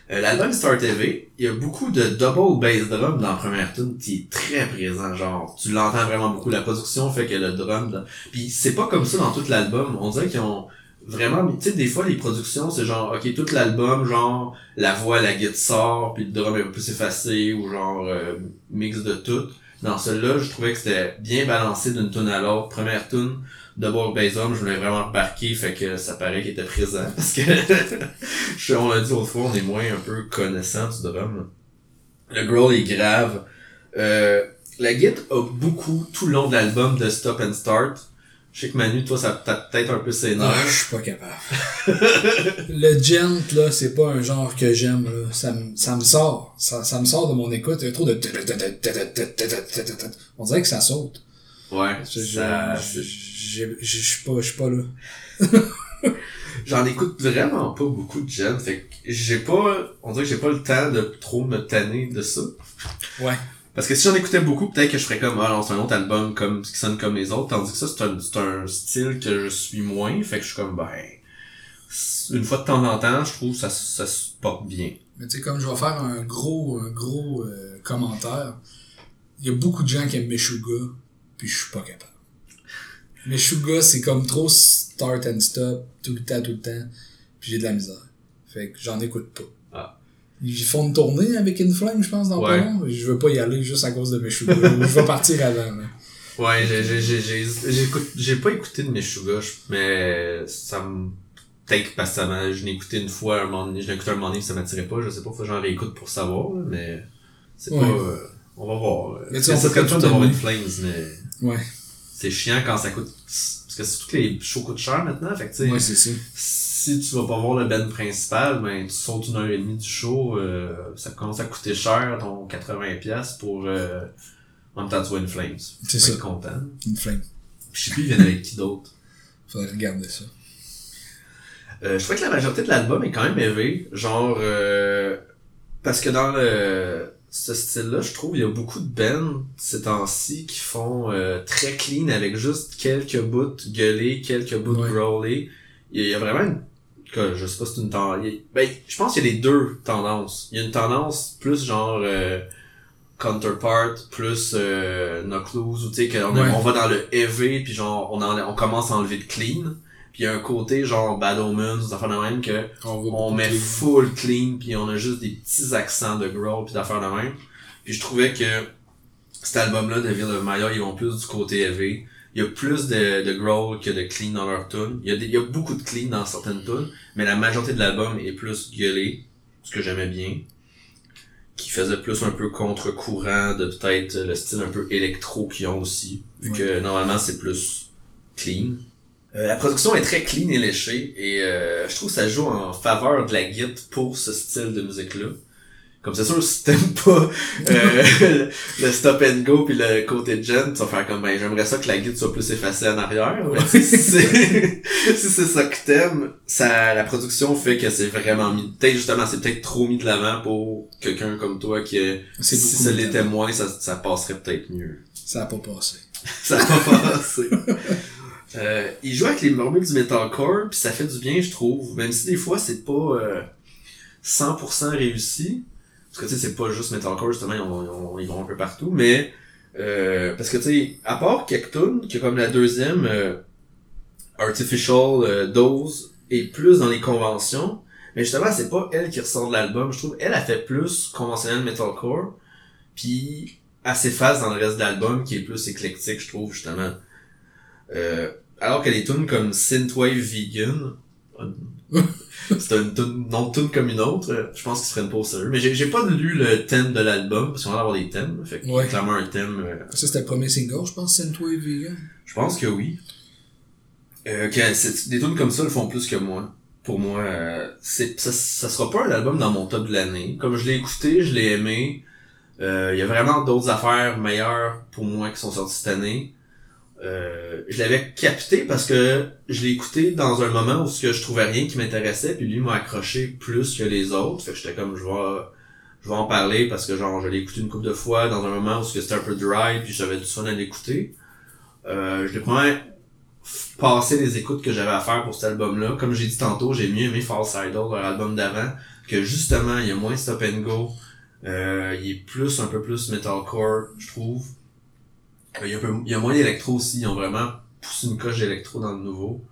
Euh, L'album Star TV, il y a beaucoup de double bass drum dans la première tune qui est très présent, genre, tu l'entends vraiment beaucoup, la production fait que le drum, dans- puis c'est pas comme ça dans tout l'album, on dirait qu'ils ont vraiment, tu sais, des fois les productions, c'est genre, ok, tout l'album, genre, la voix, la guitare sort, puis le drum est un peu plus effacé, ou genre, euh, mix de tout. Dans celui-là, je trouvais que c'était bien balancé d'une tune à l'autre. Première tune, Double Bass Drum, je voulais vraiment remarquer, fait que ça paraît qu'il était présent. Parce que, je- on l'a dit autrefois, on est moins un peu connaissant du drum. Le growl est grave. Euh, la guitare a beaucoup, tout le long de l'album, de Stop and Start. Je sais que Manu, toi, ça t'a peut-être un peu ses Non, je suis pas capable. le gent, là, c'est pas un genre que j'aime, là. Ça, me- ça me sort. Ça, ça me sort de mon écoute. Il y a trop de... On dirait que ça saute. Ouais, Je suis pas, pas là. J'en écoute vraiment pas beaucoup de jeunes, fait que j'ai pas, on dirait que j'ai pas le temps de trop me tanner de ça. Ouais. Parce que si j'en écoutais beaucoup, peut-être que je ferais comme, ah c'est un autre album comme, qui sonne comme les autres, tandis que ça, c'est un, c'est un style que je suis moins, fait que je suis comme, ben, une fois de temps en temps, je trouve que ça, ça se porte bien. Mais tu sais, comme je vais faire un gros, un gros euh, commentaire, il y a beaucoup de gens qui aiment Meshuga, puis je suis pas capable. Meshuga, c'est comme trop start and stop, tout le temps, tout le temps, puis j'ai de la misère. Fait que j'en écoute pas. Ils font une tournée avec Inflame, je pense, dans Ouais. pas. Je veux pas y aller juste à cause de Meshuga. je vais partir avant. là. Ouais, j'ai, pas écouté de Meshuga, je- mais ça me, peut-être parce que je l'ai écouté une fois, un moment donné, je l'ai écouté un moment donné, ça m'attirait pas, je sais pas, faut que j'en réécoute pour savoir, mais c'est Ouais. pas, euh, on va voir. Mais tu sais, C'est comme tout d'avoir une Flames, mais Ouais, c'est chiant quand ça coûte, parce que surtout que les shows coûtent cher maintenant, fait que tu sais, ouais c'est ça. Si tu vas pas voir le band principal, ben tu sautes une heure et demie du show, euh, ça commence à coûter cher, ton 80$ piastres pour euh, en même temps tu vois une Flames. C'est ça. content. Inflame. Je sais plus, il vient avec qui d'autre. Faudrait regarder ça. Euh, je trouvais que la majorité de l'album est quand même élevé. Genre, euh, parce que dans le... ce style-là, je trouve, il y a beaucoup de bands ces temps-ci qui font euh, très clean avec juste quelques bouts gueulés, quelques bouts Ouais. growlés. Il y, a, il y a vraiment une, que, je sais pas si c'est une tendance. Ben, je pense qu'il y a les deux tendances. Il y a une tendance plus genre euh, counterpart, plus euh, knock loose, ou tu sais, qu'on Ouais. on va dans le heavy, puis genre on, on commence à enlever de clean. Puis il y a un côté genre Bad Omens, des affaires de même que On, met full clean puis on a juste des petits accents de growl puis d'affaires de même. Puis je trouvais que cet album-là de Ville of Maya, ils vont plus du côté heavy. Il y a plus de, de growl que de clean dans leur tune. Il y, a des- il y a beaucoup de clean dans certaines tunes, mais la majorité de l'album est plus gueulé, ce que j'aimais bien. Qui faisait plus un peu contre-courant de peut-être le style un peu électro qu'ils ont aussi. Vu Ouais. que normalement c'est plus clean. Euh, la production est très clean et léchée et euh, je trouve que ça joue en faveur de la guitare pour ce style de musique-là. Comme c'est sûr, si t'aimes pas euh, le stop and go puis le côté gen, tu vas faire comme ben j'aimerais ça que la guitare soit plus effacée en arrière. Mais si c'est si ça que t'aimes, ça la production fait que c'est vraiment mis. Peut-être justement c'est peut-être trop mis de l'avant pour quelqu'un comme toi qui est C'est si ça l'était moins, ça, ça passerait peut-être mieux. Ça a pas passé. Ça a pas passé. Euh, il joue avec les formules du metalcore, puis ça fait du bien, je trouve. Même si des fois, c'est pas euh, 100% réussi. Parce que, tu sais, c'est pas juste metalcore, justement, ils, ont- ils vont un peu partout. Mais, euh, parce que, tu sais, à part Kektoon, qui est comme la deuxième, euh, Artificial euh, Dose, est plus dans les conventions. Mais justement, c'est pas elle qui ressort de l'album. Je trouve, elle a fait plus conventionnel metalcore. Puis, elle s'efface dans le reste de l'album, qui est plus éclectique, je trouve, justement. Euh, alors que les tunes comme Synthwave Vegan, c'est une tune, non tune comme une autre, euh, je pense qu'ils se prennent pas au sérieux. Mais j'ai, pas lu le thème de l'album, parce qu'on va avoir des thèmes, fait que Ouais. clairement un thème, euh, Ça, c'était le premier single, je pense, Synthwave Vegan. je pense que oui. Euh, que des tunes comme ça le font plus que moi. Pour moi, euh, c'est, ça, ça sera pas un album dans mon top de l'année. Comme je l'ai écouté, je l'ai aimé. Il y a vraiment d'autres affaires meilleures pour moi qui sont sorties cette année. Euh, je l'avais capté parce que je l'ai écouté dans un moment où je trouvais rien qui m'intéressait, puis lui m'a accroché plus que les autres. Fait que j'étais comme je vais je vais en parler parce que genre je l'ai écouté une couple de fois dans un moment où c'était un peu dry, puis j'avais du fun à l'écouter. Euh, je l'ai f- passé les écoutes que j'avais à faire pour cet album-là. Comme j'ai dit tantôt, j'ai mieux aimé False Idol, leur album d'avant, que justement, il y a moins stop and go. Euh, il est plus, un peu plus metalcore, je trouve. Euh, il, y a un peu, il y a moins d'électro aussi, ils ont vraiment poussé une coche d'électro dans le nouveau.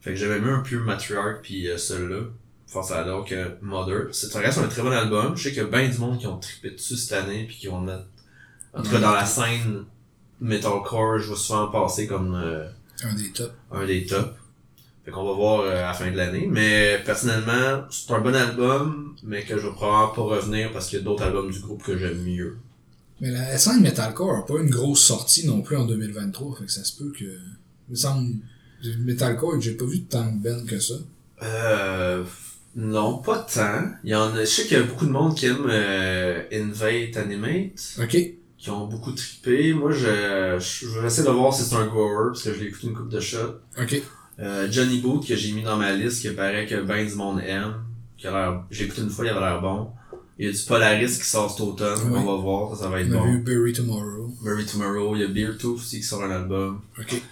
Fait que j'avais mieux un peu Matriarch puis euh, celui-là, False Idol, que Mother. C'est reste un très bon album. Je sais qu'il y a bien du monde qui ont trippé dessus cette année puis qui vont le mettre. En tout cas, dans la scène metalcore, je vois souvent passer comme euh, Un des tops. un des tops. Fait qu'on va voir euh, à la fin de l'année. Mais personnellement, c'est un bon album, mais que je vais probablement pas revenir parce qu'il y a d'autres albums du groupe que j'aime mieux. Mais la scène Metalcore a pas une grosse sortie non plus en 2023, fait que ça se peut que. Il me semble. Metalcore, j'ai pas vu tant de bands que ça. Euh, non, pas tant. Il y en a, je sais qu'il y a beaucoup de monde qui aime euh, Invade Animate, Ok. qui ont beaucoup trippé. Moi, je, je, je vais essayer de voir si c'est un grower, parce que je l'ai écouté une coupe de shots. Ok. Euh, Johnny Boot, que j'ai mis dans ma liste, qui paraît que ben du monde aime. Qui a l'air, j'ai écouté une fois, il avait l'air bon. Il y a du Polaris qui sort cet automne, Oui. on va voir, ça, ça va être On a bon. vu Bury Tomorrow. Murray Tomorrow, il y a Beartooth aussi qui sort un album. Ok.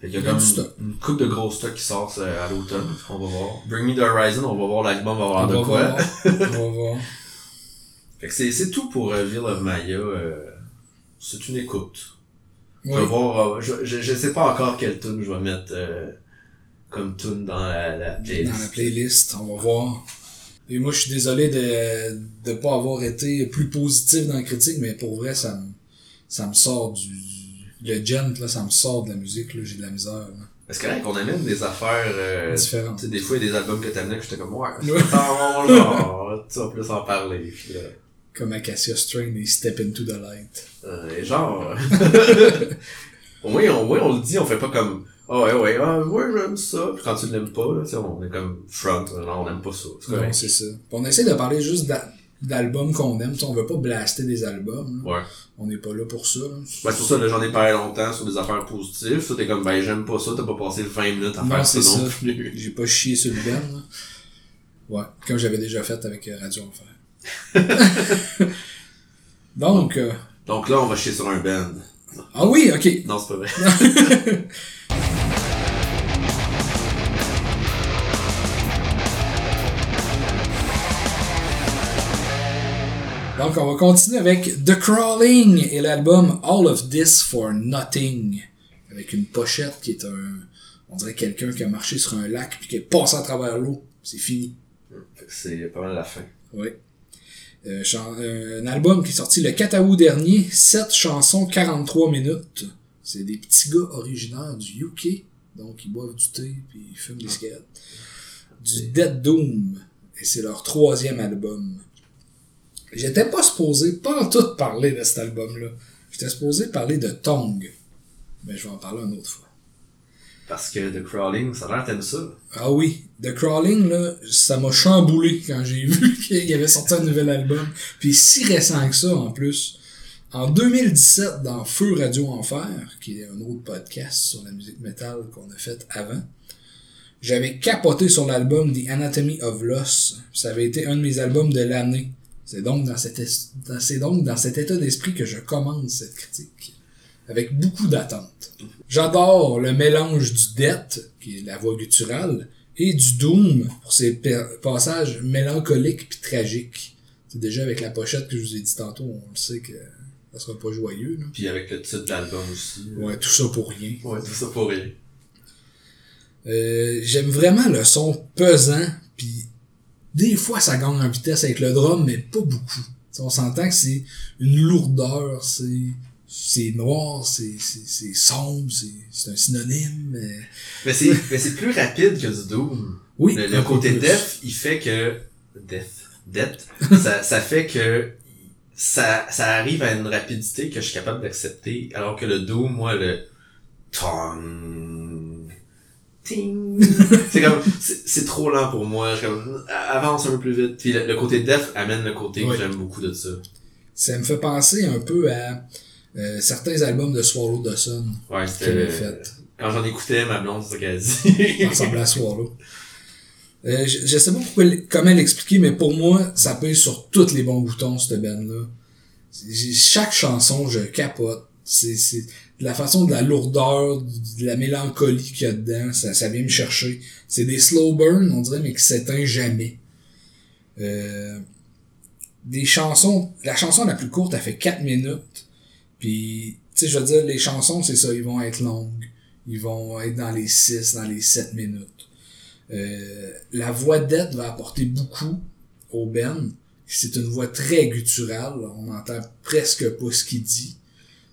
Fait y a Il y a comme stock. une coupe de gros stocks qui sortent euh, à l'automne, on va voir. Bring Me The Horizon, on va voir l'album, on va voir On de va quoi. voir. On va voir. Fait que c'est, tout pour euh, Ville of Maya. euh, c'est une écoute. Je vais voir, euh, je, je, je sais pas encore quelle tune je vais mettre comme tune dans la, la playlist. Dans la playlist, on va voir. Et moi, je suis désolé de de pas avoir été plus positif dans la critique, mais pour vrai, ça me, ça me sort du... Le gent, là, ça me sort de la musique, là, j'ai de la misère. là. Est-ce que qu'on amène des affaires... Euh, Différentes. des fois, il y a des albums que t'amenais que j'étais comme, ouais, tu vas plus en parler. Puis, euh, Comme Acacia Strain et Step Into the Light. Euh, et genre, au moins, au moins, on le dit, on fait pas comme, ah ouais, ouais, ah, ouais, j'aime ça. Puis quand tu l'aimes pas, là, on est comme front, non, on aime pas ça. C'est Non, correct. c'est ça. Puis on essaie de parler juste d'a- d'albums qu'on aime. Tu sais, on veut pas blaster des albums. là. Ouais. On n'est pas là pour ça. là. Ben, c'est pour ça, là, j'en ai parlé longtemps sur des affaires positives. Ça, t'es comme, ben, j'aime pas ça, t'as pas passé 20 minutes à Non, faire ça c'est non ça. plus. J'ai pas chié sur le ben. Ouais, comme j'avais déjà fait avec euh, Radio Enfer. Donc, euh, Donc là, on va chier sur un band. ah oui, ok. Non, c'est pas vrai. Donc, on va continuer avec The Crawling et l'album All of This for Nothing. Avec une pochette qui est un. On dirait quelqu'un qui a marché sur un lac puis qui est passé à travers l'eau. C'est fini. C'est pas mal la fin. Oui. Euh, euh, un album qui est sorti le 4 août dernier. 7 chansons, 43 minutes. C'est des petits gars originaires du UK. Donc, ils boivent du thé puis ils fument des cigarettes. Du Dead Doom. Et c'est leur troisième album. J'étais pas supposé, pas en tout parler de cet album-là. J'étais supposé parler de Tongue. Mais je vais en parler une autre fois. Parce que The Crawling, ça a l'air t'aimes ça. Ah oui, The Crawling, là, ça m'a chamboulé quand j'ai vu qu'il avait sorti un nouvel album. Puis si récent que ça, en plus. En 2017, dans Feu Radio Enfer, qui est un autre podcast sur la musique métal qu'on a fait avant, j'avais capoté sur l'album The Anatomy of Loss. Ça avait été un de mes albums de l'année. C'est donc dans cet, es- dans- c'est donc dans cet état d'esprit que je commence cette critique. Avec beaucoup d'attente. J'adore le mélange du death, qui est la voix gutturale, et du doom pour ses passages mélancoliques puis tragiques. C'est déjà avec la pochette que je vous ai dit tantôt, on le sait que ça sera pas joyeux. Là. Puis avec le titre de l'album aussi. Ouais, tout ça pour rien. Ouais, tout ça pour rien. Euh, J'aime vraiment le son pesant, puis des fois ça gagne en vitesse avec le drum, mais pas beaucoup. T'sais, on s'entend que c'est une lourdeur, c'est c'est noir, c'est c'est c'est sombre, c'est c'est un synonyme. mais- Mais c'est, mais c'est plus rapide que du Doom. Oui, Le, le côté death, il fait que, death, death, ça, ça fait que, ça, ça arrive à une rapidité que je suis capable d'accepter, alors que le Doom, moi, le, tong, c'est comme, c'est, c'est trop lent pour moi, comme, avance un peu plus vite. Puis le, le côté death amène le côté Oui. que j'aime beaucoup de ça. Ça me fait penser un peu à euh, certains albums de Swallow Dawson Ouais, qu'il avait c'était, fait. quand j'en écoutais, ma blonde, c'est qu'elle dit. ressemble à Swallow. Euh, je, je sais pas pourquoi, comment l'expliquer, mais pour moi, ça pèse sur tous les bons boutons, cette band-là. J'ai- Chaque chanson, je capote. C'est, la façon de la lourdeur, de la mélancolie qu'il y a dedans, ça, ça vient me chercher. C'est des slow burn, on dirait, mais qui s'éteint jamais. Euh, des chansons, la chanson la plus courte, elle fait 4 minutes. Puis, tu sais, je veux dire, les chansons, c'est ça, ils vont être longues. Ils vont être dans les 6, dans les 7 minutes. Euh, la voix d'Ed va apporter beaucoup au Ben. C'est une voix très gutturale. On n'entend presque pas ce qu'il dit.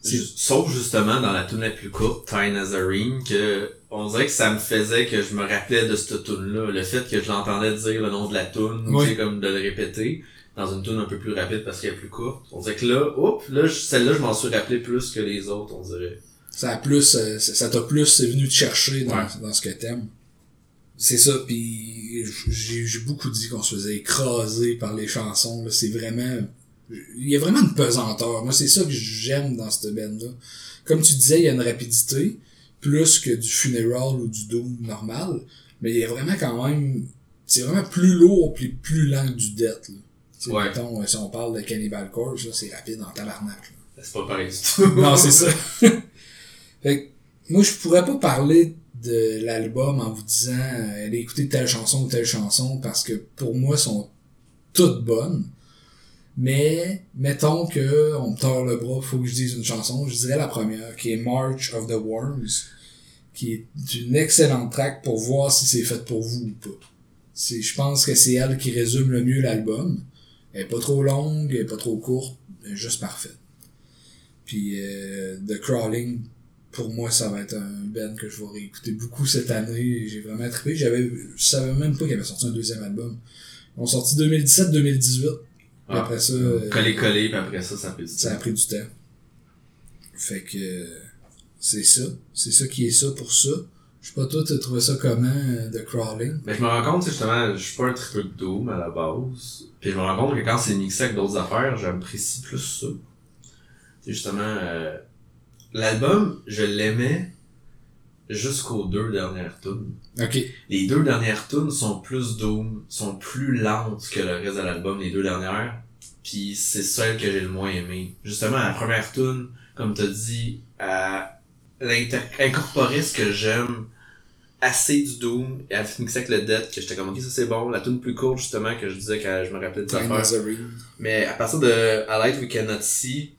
Sauf justement dans la tune la plus courte, Ty Nazarene, que on dirait que ça me faisait que je me rappelais de cette tune là Le fait que je l'entendais dire le nom de la tune, Oui. tu sais, comme de le répéter, dans une tune un peu plus rapide parce qu'elle est plus courte. On dirait que là, oups, là, celle-là, je m'en suis rappelé plus que les autres, on dirait. Ça a plus, euh, ça t'a plus c'est venu te chercher dans, Ouais. dans ce que t'aimes. C'est ça, puis j'ai j'ai beaucoup dit qu'on se faisait écraser par les chansons. là. C'est vraiment... Il y a vraiment une pesanteur. Moi, c'est ça que j'aime dans cette band-là. Comme tu disais, il y a une rapidité, plus que du funeral ou du doom normal, mais il y a vraiment quand même... C'est vraiment plus lourd puis plus lent que du death. Là. Ouais. mettons, si on parle de Cannibal Corpse, là, c'est rapide en tabarnak. là. C'est pas pareil du tout. Non, c'est ça. fait que, moi, je pourrais pas parler de l'album en vous disant euh, allez écouter telle chanson ou telle chanson parce que pour moi, elles sont toutes bonnes. Mais, mettons que on me tord le bras, faut que je dise une chanson, je dirais la première, qui est March of the Worms, qui est une excellente track pour voir si c'est fait pour vous ou pas. C'est, je pense que c'est elle qui résume le mieux l'album. Elle est pas trop longue, elle est pas trop courte, elle est juste parfaite. Puis euh, The Crawling, pour moi, ça va être un band que je vais réécouter beaucoup cette année. J'ai vraiment trippé. J'avais, je savais même pas qu'il avait sorti un deuxième album. Ils ont sorti 2017-2018. Puis Ah. après ça, euh, Coller, coller, puis après ça, ça fait du ça a temps. pris du temps. Fait que c'est ça. C'est ça qui est ça pour ça. Je sais pas, toi, t'as trouvé ça comment, euh, The Crawling? Mais je me rends compte, justement, je suis pas un triple de Doom à la base. Puis je me rends compte que quand c'est mixé avec d'autres affaires, j'apprécie plus ça. C'est justement, euh, l'album, je l'aimais jusqu'aux deux dernières tunes. Ok. Les deux dernières tunes sont plus Doom, sont plus lentes que le reste de l'album, les deux dernières. Puis c'est celle que j'ai le moins aimé. Justement, la première tune, comme t'as dit, à incorporer ce que j'aime assez du Doom et à finissait avec le Death que j'étais comme ok ça c'est bon la tune plus courte justement que je disais que je me rappelais de affaires mais à partir de I Light We Cannot See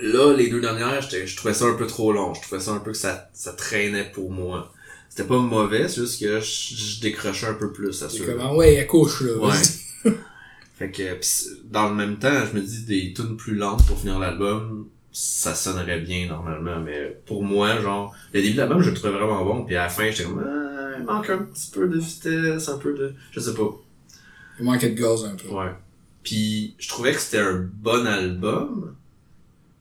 là les deux dernières je trouvais ça un peu trop long je trouvais ça un peu que ça, ça traînait pour moi c'était pas mauvais c'est juste que je, décrochais un peu plus à ça comment ouais elle couche là ouais fait que dans le même temps je me dis des tunes plus lentes pour finir l'album ça sonnerait bien normalement, mais pour moi, genre, le début de l'album, je le trouvais vraiment bon, puis à la fin, j'étais comme, ah, il manque un petit peu de vitesse, un peu de, je sais pas. Il manquait de gaz un peu. Ouais. Puis je trouvais que c'était un bon album,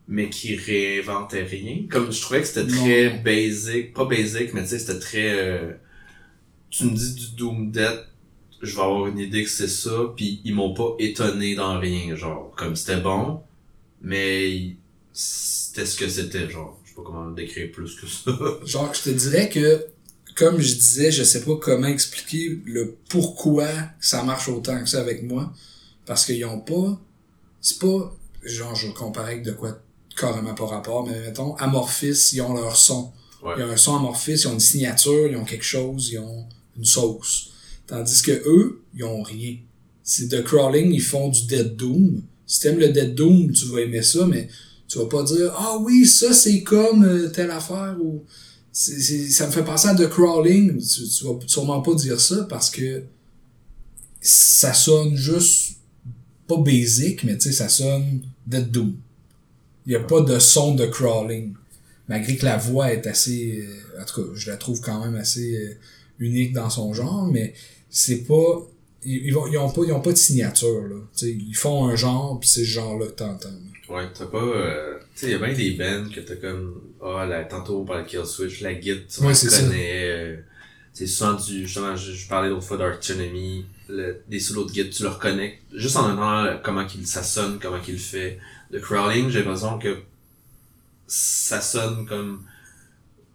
mais qui réinventait rien. Comme je trouvais que c'était très basic, pas basic, mais tu sais, c'était très, euh, tu me dis du Doom Death, je vais avoir une idée que c'est ça, puis ils m'ont pas étonné dans rien, genre, comme c'était bon, mais c'était ce que c'était, genre. Je sais pas comment le décrire plus que ça. genre, je te dirais que, comme je disais, je sais pas comment expliquer le pourquoi ça marche autant que ça avec moi. Parce qu'ils ont pas, c'est pas, genre, je comparais avec de quoi carrément pas rapport, mais mettons, Amorphis, ils ont leur son. Ouais. Ils ont un son Amorphis, ils ont une signature, ils ont quelque chose, ils ont une sauce. Tandis que eux, ils ont rien. C'est de crawling, ils font du Dead Doom. Si t'aimes le Dead Doom, tu vas aimer ça, mais tu vas pas dire ah oui ça c'est comme euh, telle affaire ou ça me fait penser à The Crawling tu, tu vas sûrement pas dire ça parce que ça sonne juste pas basic mais tu sais ça sonne Dead Doom il y a pas de son de Crawling malgré que la voix est assez euh, en tout cas je la trouve quand même assez euh, unique dans son genre mais c'est pas ils, ils, ont pas ils ont pas de signature là ils font un genre puis c'est ce genre là que t'entends Ouais, t'as pas. Euh, tu sais, il y a bien des bands que t'as comme. Ah, oh, tantôt on parlait de Kill Switch, la guide, tu ouais, connais. Euh, c'est souvent du. Justement, je, parlais l'autre fois d'Archonemy, le, des solos de guide, tu le reconnais. Juste en entendant comment qu'il, ça sonne, comment qu'il fait. Le crawling, j'ai l'impression que ça sonne comme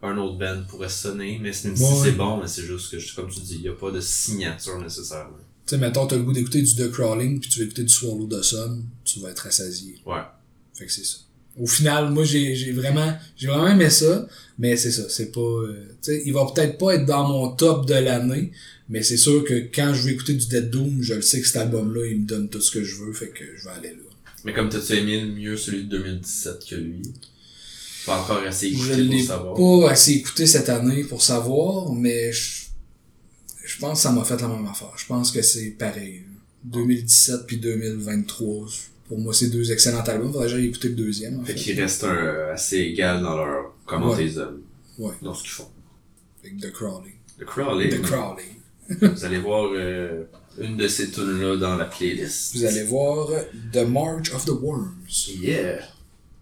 un autre band pourrait sonner, mais même si c'est bon, mais c'est juste que, comme tu dis, il n'y a pas de signature nécessaire. Tu sais, mettons, t'as le goût d'écouter du The Crawling, puis tu veux écouter du Swallow the Sun, tu vas être rassasié. Ouais. Fait que c'est ça. Au final, moi, j'ai, j'ai vraiment, j'ai vraiment aimé ça, mais c'est ça, c'est pas, euh, tu sais, il va peut-être pas être dans mon top de l'année, mais c'est sûr que quand je vais écouter du Dead Doom, je le sais que cet album-là, il me donne tout ce que je veux, fait que je vais aller là. Mais comme t'as-tu aimé le mieux celui de 2017 que lui? Pas encore assez écouté pour savoir. pas assez écouté cette année pour savoir, mais je, je pense que ça m'a fait la même affaire. Je pense que c'est pareil. 2017 puis 2023, pour moi, c'est deux excellents albums. Faudrait déjà écouter le deuxième. En fait, qu'ils restent assez égal dans leur comment ouais. Ouais. Dans ce qu'ils font. Avec The Crawling. The Crawling. The Crawling. Vous allez voir euh, une de ces tunes-là dans la playlist. Vous allez voir The March of the Worms. Yeah.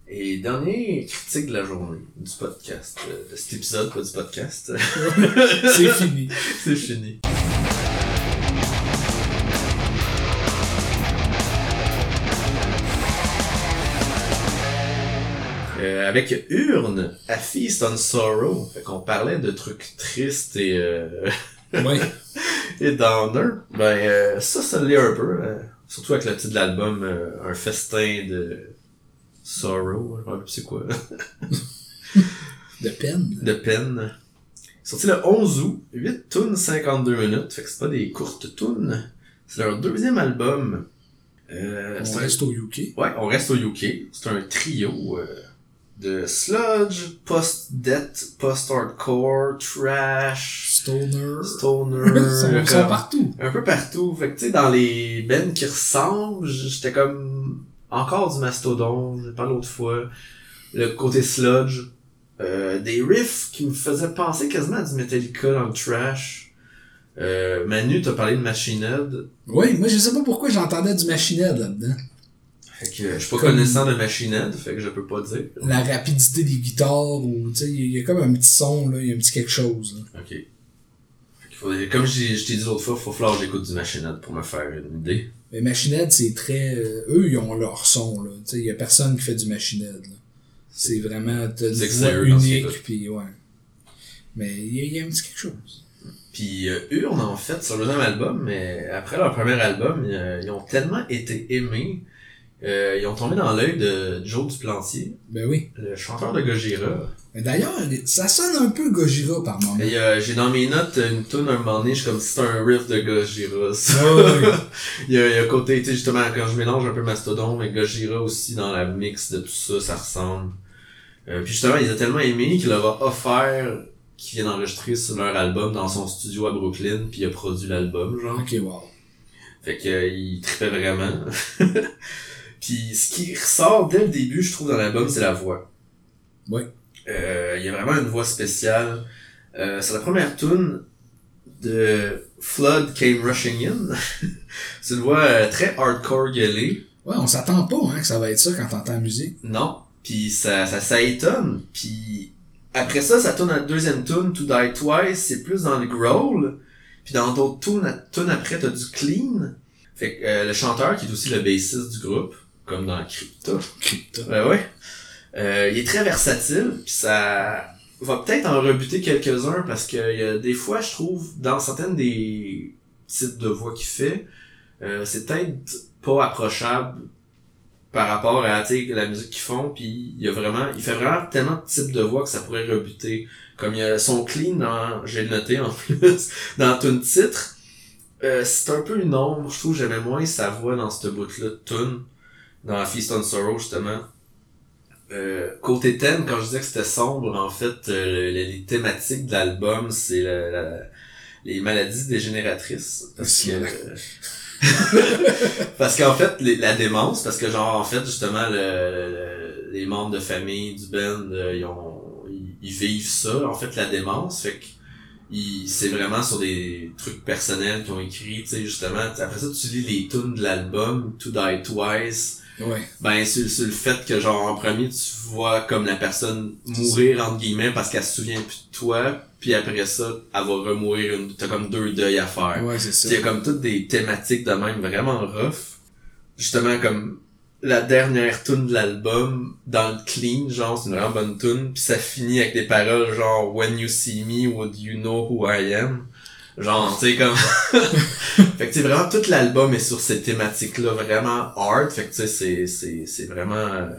Et dernier critique de la journée du podcast, euh, de cet épisode, pas du podcast. c'est fini. c'est fini. Euh, avec Urne, A Feast on Sorrow. Fait qu'on parlait de trucs tristes et, euh, ouais. et downer. Ben, euh, ça, ça l'est un peu. Euh, surtout avec le titre de l'album, Un festin de sorrow. Je sais c'est quoi. de peine. De peine. Sorti le 11 août, 8 tunes 52 minutes. Fait que c'est pas des courtes tunes. C'est leur deuxième album. Euh, on reste au UK. Ouais, on reste au UK. C'est un trio de sludge, post-death, post-hardcore, trash, stoner, stoner, ils sont, partout. Un peu partout. Fait que tu sais, dans les bands qui ressemblent, j'étais comme encore du Mastodon, j'ai pas l'autre fois. Le côté sludge, euh, des riffs qui me faisaient penser quasiment à du Metallica dans le trash. Euh, Manu, t'as parlé de Machine Head. Oui, moi je sais pas pourquoi j'entendais du Machine Head là-dedans. Fait que je suis pas connaissant de machinette, fait que je peux pas dire. La rapidité des guitares, ou tu sais, il y, a comme un petit son, là, il y a un petit quelque chose. Là. Ok. Comme je t'ai dit l'autre fois, il faut falloir que j'écoute du machinette pour me faire une idée. Mais machinette, c'est très. Euh, eux, ils ont leur son, là. Tu sais, il y a personne qui fait du machinette, là. C'est vraiment. T'as une voix unique, puis ouais. Mais il y, a un petit quelque chose. Puis euh, eux, on en fait sur le deuxième album, mais après leur premier album, ils ont tellement été aimés Euh, ils ont tombé dans l'œil de Joe Duplantier, Ben oui. le chanteur de Gojira. Mais D'ailleurs, ça sonne un peu Gojira par moment. Euh, j'ai dans mes notes une tune un moment donné, je suis comme si c'était un riff de Gojira. ça. Ouais. il, y a, il y a côté, tu sais, justement, quand je mélange un peu Mastodon et Gojira aussi dans la mix de tout ça, ça ressemble. Euh, puis justement, ils ont tellement aimé qu'il leur a offert qu'il vienne enregistrer sur leur album dans son studio à Brooklyn, puis il a produit l'album, genre. Ok, wow. Fait que euh, il vraiment. puis ce qui ressort dès le début, je trouve, dans l'album, c'est la voix. Ouais. Euh, il y a vraiment une voix spéciale. Euh, c'est la première tune de Flood Came Rushing In. c'est une voix euh, très hardcore gueulée. Ouais, on s'attend pas hein, que ça va être ça quand t'entends la musique. Non. Puis ça, ça, ça étonne. Puis après ça, ça tourne à la deuxième tune, To Die Twice, c'est plus dans le growl. Puis dans d'autres tunes, tunes après, t'as du clean. Fait que euh, le chanteur, qui est aussi le bassiste du groupe, comme dans Crypta, Crypta. Ouais, ouais. Euh, il est très versatile, puis ça va peut-être en rebuter quelques-uns parce que a des fois, je trouve, dans certaines des types de voix qu'il fait, euh, c'est peut-être pas approchable par rapport à la musique qu'ils font, puis il y a vraiment, il fait vraiment tellement de types de voix que ça pourrait rebuter. Comme il y a son clean dans, j'ai noté en plus, dans Tune titre, euh, c'est un peu une ombre, je trouve, j'aimais moins sa voix dans cette bout-là de Tune, dans Feast on Sorrow justement. Euh, côté thème, quand je disais que c'était sombre, en fait, euh, les, les thématiques de l'album, c'est la- la- les maladies dégénératrices. Parce que, parce qu'en fait, les- la démence, parce que genre, en fait, justement, le, le- les membres de famille du band, euh, ils ont, ils, ils vivent ça, en fait, la démence, fait que c'est vraiment sur des trucs personnels qu'ils ont écrit, tu sais, justement. Après ça, tu lis les tunes de l'album, To Die Twice, Ouais. ben, c'est c'est le fait que, genre, en premier, tu vois comme la personne mourir, entre guillemets, parce qu'elle se souvient plus de toi, puis après ça, elle va remourir une... T'as comme deux deuils à faire. Ouais, c'est ça. Il y a comme toutes des thématiques de même vraiment rough. Justement, comme la dernière tune de l'album, dans le clean, genre, c'est une vraiment bonne tune, puis ça finit avec des paroles genre « When you see me, would you know who I am? » Genre, tu sais, comme... fait que, tu sais, vraiment, tout l'album est sur ces thématiques-là, vraiment hard. Fait que, tu sais, c'est, c'est, c'est vraiment... euh,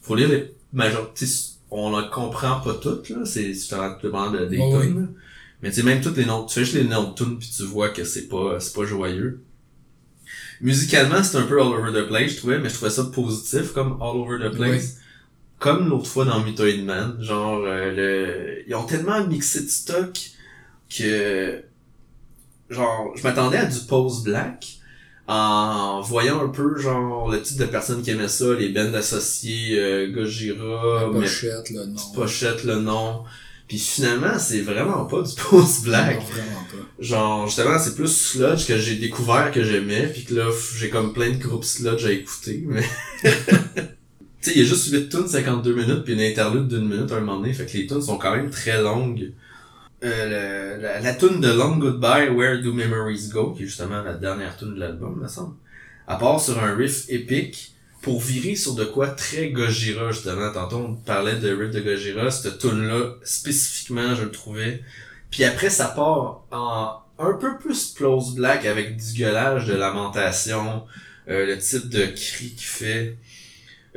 faut lire les major... tu sais, on ne comprend pas toutes, là. C'est justement tout dépend de, des Ouais, tunes, là. Mais tu sais, même toutes les noms... Tu fais juste les noms de tunes, puis tu vois que c'est pas, c'est pas joyeux. Musicalement, c'est un peu all over the place, je trouvais, mais je trouvais ça positif, comme all over the place. Comme l'autre fois dans Mutoid Man, genre, euh, le... ils ont tellement mixé de stock que genre, je m'attendais à du pose black en voyant un peu, genre, le type de personnes qui aimaient ça, les bands associés, euh, Gojira, La pochette, non. petite pochette, le nom. Puis finalement, c'est vraiment pas du pose black. Non, vraiment pas. Genre, justement, c'est plus sludge que j'ai découvert que j'aimais, puis que là, j'ai comme plein de groupes sludge à écouter, mais... tu sais, il y a juste 8 tunes, 52 minutes, puis une interlude d'une minute à un moment donné, fait que les tunes sont quand même très longues. Euh, la, la tune de Long Goodbye, Where Do Memories Go, qui est justement la dernière tune de l'album, me semble, à part sur un riff épique, pour virer sur de quoi très Gojira, justement. Tantôt, on parlait de riff de Gojira, cette tune-là, spécifiquement, je le trouvais. Puis après, ça part en un peu plus close black avec du gueulage de lamentation, euh, le type de cri qu'il fait.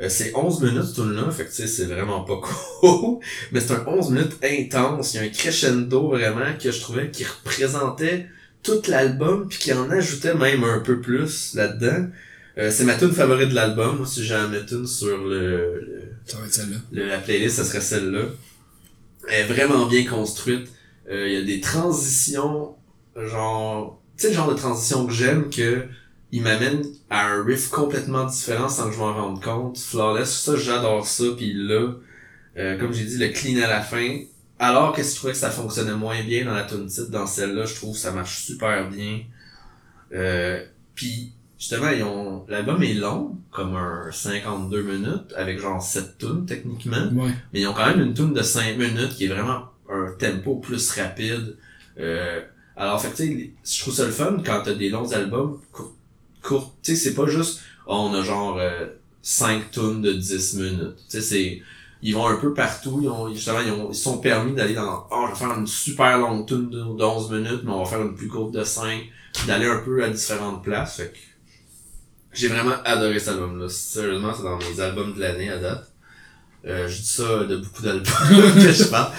Euh, c'est 11 minutes tout là, fait que tu sais, c'est vraiment pas cool, mais c'est un 11 minutes intense, il y a un crescendo vraiment que je trouvais qui représentait tout l'album puis qui en ajoutait même un peu plus là-dedans. Euh, c'est ma tune favorite de l'album, moi si j'ai à mettre une sur le- le, Ça va être celle-là. le- la playlist, ça serait celle-là. Elle est vraiment bien construite. Euh, Il y a des transitions, genre, tu sais, le genre de transition que j'aime que il m'amène à un riff complètement différent sans que je m'en rende compte. Flawless, ça, j'adore ça. Puis là, euh, comme j'ai dit, le clean à la fin. Alors que si je trouvais que ça fonctionnait moins bien dans la tune titre, dans celle-là, je trouve que ça marche super bien. Euh, puis justement, ils ont l'album est long, comme un 52 minutes, avec genre 7 tunes techniquement. Ouais. Mais ils ont quand même une tune de 5 minutes qui est vraiment un tempo plus rapide. Euh, alors, fait que, tu sais, les- je trouve ça le fun quand t'as des longs albums courts. Tu sais, c'est pas juste, oh, on a genre 5 tunes de 10 minutes. Tu sais, c'est, ils vont un peu partout. Ils ont, justement, ils, ont, ils sont permis d'aller dans, oh, je vais faire une super longue tune de 11 minutes, mais on va faire une plus courte de 5. D'aller un peu à différentes places. Fait que, J'ai vraiment adoré cet album-là. Sérieusement, c'est dans mes albums de l'année à date. Euh, je dis ça de beaucoup d'albums que je parle.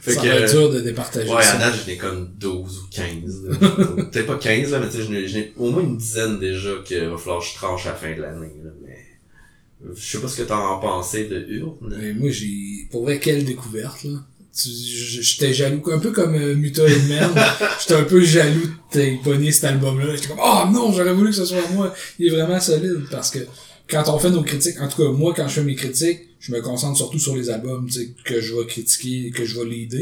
Fait ça que, va être dur de départager ouais, ça. à date, j'en ai comme 12 ou 15. là. Peut-être pas 15, là, mais tu sais, j'en ai- au moins une dizaine déjà qu'il va falloir que je tranche à la fin de l'année, là, mais... Je sais pas ce que t'en as pensé de Urne. Mais moi, j'ai. Pour vrai, quelle découverte, là. J'étais jaloux, un peu comme euh, Muta et Man. J'étais un peu jaloux de pogné cet album-là. J'étais comme, oh non, j'aurais voulu que ce soit moi. Il est vraiment solide parce que quand on fait nos critiques, en tout cas, moi, quand je fais mes critiques, je me concentre surtout sur les albums, que je vais critiquer, que je vais leader.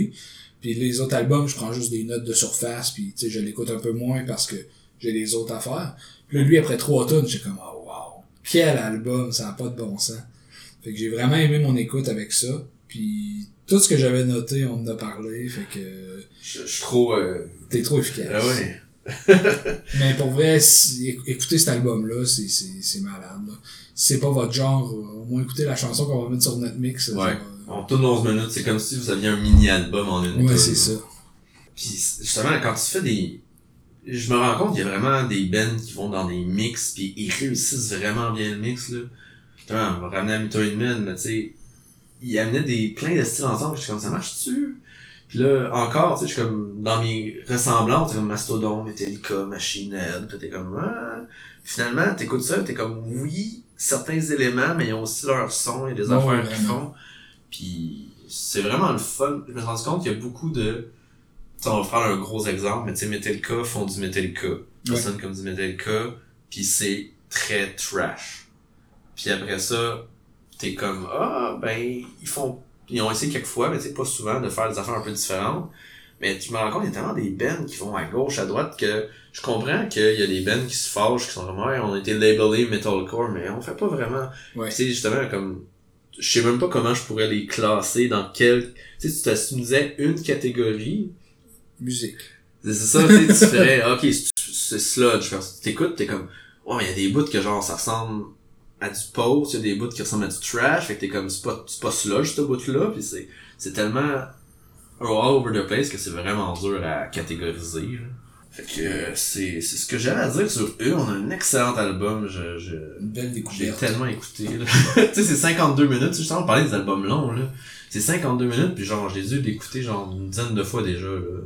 Puis les autres albums, je prends juste des notes de surface, puis tu sais, je l'écoute un peu moins parce que j'ai les autres à faire. Puis là, lui, après trois tonnes, j'étais comme, oh wow, quel album, ça n'a pas de bon sens. Fait que j'ai vraiment aimé mon écoute avec ça. Puis tout ce que j'avais noté, on en a parlé. Fait que Je, je suis trop... Euh... t'es trop efficace. Ah ouais. Mais pour vrai, écoutez cet album-là, c'est, c'est, c'est malade. C'est pas votre genre, euh, au moins écoutez la chanson qu'on va mettre sur notre mix. Ouais. va- On tourne 11 minutes, c'est comme si vous aviez un mini-album en une Ouais, c'est ça. Puis justement, quand tu fais des... Je me rends compte qu'il y a vraiment des bands qui vont dans des mix, puis ils réussissent vraiment bien le mix, là. Putain, on va ramener à Mito Man, mais tu sais, ils amenaient des, plein de styles ensemble, je suis comme, ça marche-tu? Puis là, encore, tu sais, je suis comme, dans mes ressemblances, comme Mastodon, Metallica, Machine Head, pis t'es comme, ah. Finalement, t'écoutes ça, t'es comme, oui, certains éléments, mais ils ont aussi leur son et des affaires qu'ils font. Puis c'est vraiment le fun. Je me suis rendu compte qu'il y a beaucoup de... Tu sais, on va prendre un gros exemple, mais tu sais, Metallica font du Metallica. Ça Ouais. sonne comme du Metallica, puis c'est très trash. Puis après ça, t'es comme, ah, ben, ils font... Ils ont essayé quelques fois, mais sais, pas souvent, de faire des affaires un peu différentes. Mais tu me rends compte, il y a tellement des bands qui vont à gauche, à droite, que je comprends qu'il y a des bands qui se fâchent, qui sont comme, on a été labelés metalcore, mais on fait pas vraiment. Ouais. Tu sais, justement, comme, je sais même pas comment je pourrais les classer, dans quel, tu sais, tu te- tu me disais une catégorie, Musique. c'est c'est ça, tu ferais, ok, c'est- c'est sludge, t'écoutes, t'es comme, ouais, il y a des bouts que genre, ça ressemble à du post, il y a des bouts qui ressemblent à du trash, fait que t'es comme, c'est pas, pas sludge, ce bout-là, pis c'est, c'est tellement all over the place que c'est vraiment dur à catégoriser, là. Fait que, euh, c'est, c'est ce que j'avais à dire sur eux, on a un excellent album, je, je, Une belle j'ai découverte. tellement écouté, là. tu sais, c'est 52 minutes, tu sais, on parlait des albums longs, là. C'est 52 minutes, puis genre, je les ai d'écouter genre une dizaine de fois déjà, là.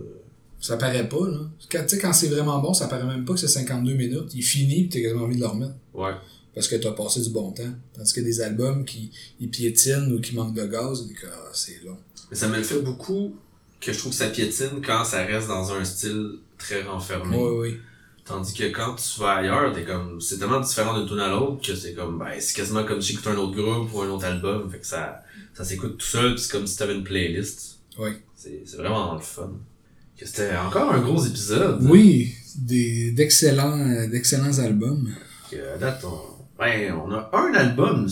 Ça paraît pas, là. Quand, tu sais, quand c'est vraiment bon, ça paraît même pas que c'est 52 minutes. Il finit pis t'as quasiment envie de le remettre. Ouais. Parce que t'as passé du bon temps. Tandis que des albums qui ils piétinent ou qui manquent de gaz, ah, c'est long. Mais ça me le fait beaucoup que je trouve que ça piétine quand ça reste dans un style très renfermé. Oui, oui. Tandis que quand tu vas ailleurs, t'es comme, c'est tellement différent d'une tune à l'autre que c'est comme, ben, c'est quasiment comme si j'écoutais un autre groupe ou un autre album. Fait que ça, ça s'écoute tout seul, pis c'est comme si t'avais une playlist. Oui. C'est, vraiment le fun. C'était encore un gros épisode. Oui, des, d'excellents, d'excellents albums. Que, à date, on, ben, on a un album,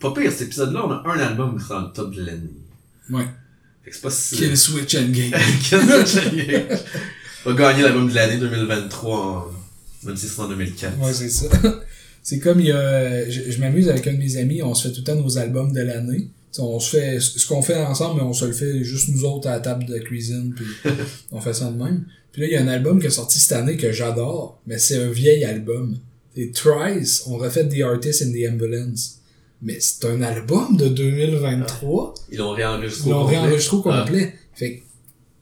pas pire, cet épisode-là, on a un album qui dans le top de l'année. Ouais. Fait que c'est pas si... Kill Switch Endgame. Kill va gagner l'album de l'année 2023 en, même si c'est en 2004. Ouais, c'est ça. C'est comme il y a, je, je m'amuse avec un de mes amis, on se fait tout le temps nos albums de l'année. On se fait ce qu'on fait ensemble, mais on se le fait juste nous autres à la table de cuisine, puis on fait ça de même. Puis là, il y a un album qui est sorti cette année que j'adore, mais c'est un vieil album. C'est Trice, on refait The Artist in the Ambulance. Mais c'est un album de 2023. Ils l'ont réenregistré Ils l'ont réenregistré au Ah. complet. Fait que,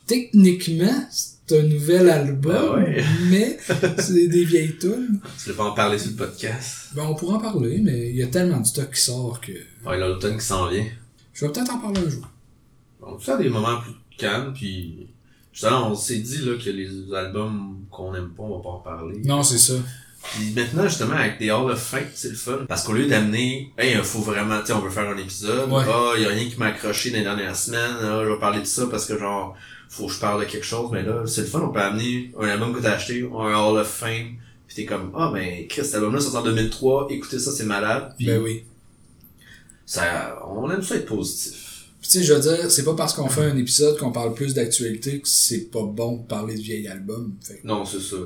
techniquement, c'est un nouvel album, Ah ouais. mais c'est des vieilles tunes. Tu voulais pas en parler sur le podcast. Ben, on pourra en parler, mais il y a tellement de stock qui sort que Ouais, il y a l'automne qui s'en vient. je vais peut-être en parler un jour. On peut faire des moments plus calmes, puis justement, on s'est dit là que les albums qu'on aime pas, on va pas en parler. Non, c'est ça. Puis maintenant, justement, avec des Hall of Fame, c'est le fun. Parce qu'au lieu d'amener, hey, il faut vraiment, tu sais, on veut faire un épisode. Ouais. Ah, il y a rien qui m'a accroché dans les dernières semaines. Ah, je vais parler de ça parce que genre, faut que je parle de quelque chose. Mais là, c'est le fun. On peut amener un album que t'as acheté, un Hall of Fame. Puis t'es comme, ah, ben, Chris, cet album-là sort en 2003. Écoutez ça, c'est malade. Puis Ben oui. ça, on aime ça être positif. Tu sais, je veux dire, c'est pas parce qu'on fait un épisode qu'on parle plus d'actualité que c'est pas bon de parler de vieil album. Fait Non, c'est ça.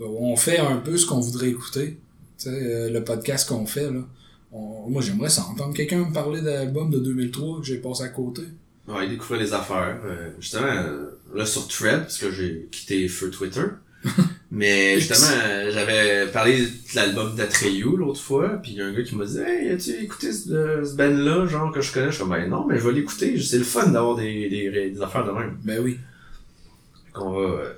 On fait un peu ce qu'on voudrait écouter. Tu sais, euh, le podcast qu'on fait, là. On- moi, j'aimerais ça entendre quelqu'un me parler d'album de 2003 que j'ai passé à côté. Ouais, découvrir les affaires. Euh, justement, euh, là sur Thread, parce que j'ai quitté Feu Twitter, Mais justement, euh, j'avais parlé de l'album d'Atreyu l'autre fois, puis il y a un gars qui m'a dit Hey, as-tu écouté ce, ce band-là, genre que je connais? Je suis ben non, mais je vais l'écouter, c'est le fun d'avoir des, des, des affaires de même. Ben oui. Fait qu'on va, euh,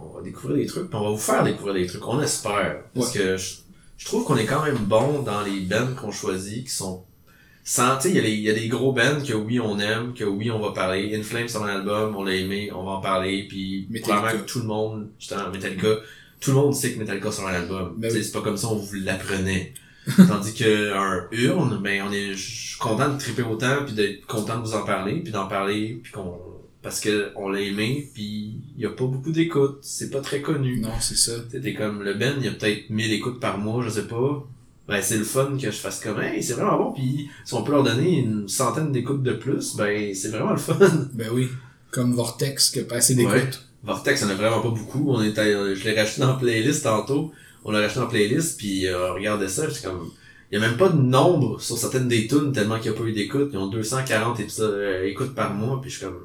on va découvrir des trucs, puis on va vous faire découvrir des trucs, on espère. Parce que je, je trouve qu'on est quand même bon dans les bands qu'on choisit, qui sont sans, tu sais, il y, a y des gros bands que oui, on aime, que oui, on va parler. In Flames, c'est un album, on l'a aimé, on va en parler, puis probablement que tout le monde, justement, Metallica, tout le monde sait que Metallica c'est un album. Ben oui. C'est pas comme ça, on vous l'apprenait. Tandis que un urne, ben on est, content de triper autant, puis d'être content de vous en parler, puis d'en parler, puis qu'on, parce que on l'a aimé, puis il y a pas beaucoup d'écoute, c'est pas très connu. Non, c'est ça. T'es comme le Ben, il y a peut-être 1000 écoutes par mois, je sais pas. Ben c'est le fun que je fasse comme hey, c'est vraiment bon puis si on peut leur donner une centaine d'écoutes de plus, ben c'est vraiment le fun. Ben oui. Comme Vortex qui a pas assez d'écoute. Ouais. Vortex, on a vraiment pas beaucoup. On était, je l'ai racheté dans playlist tantôt. On l'a racheté dans playlist puis euh, regardez ça, j'étais comme il y a même pas de nombre sur certaines des tunes tellement qu'il y a pas eu d'écoute. Ils ont 240 épisodes, euh, écoutes par mois puis je suis comme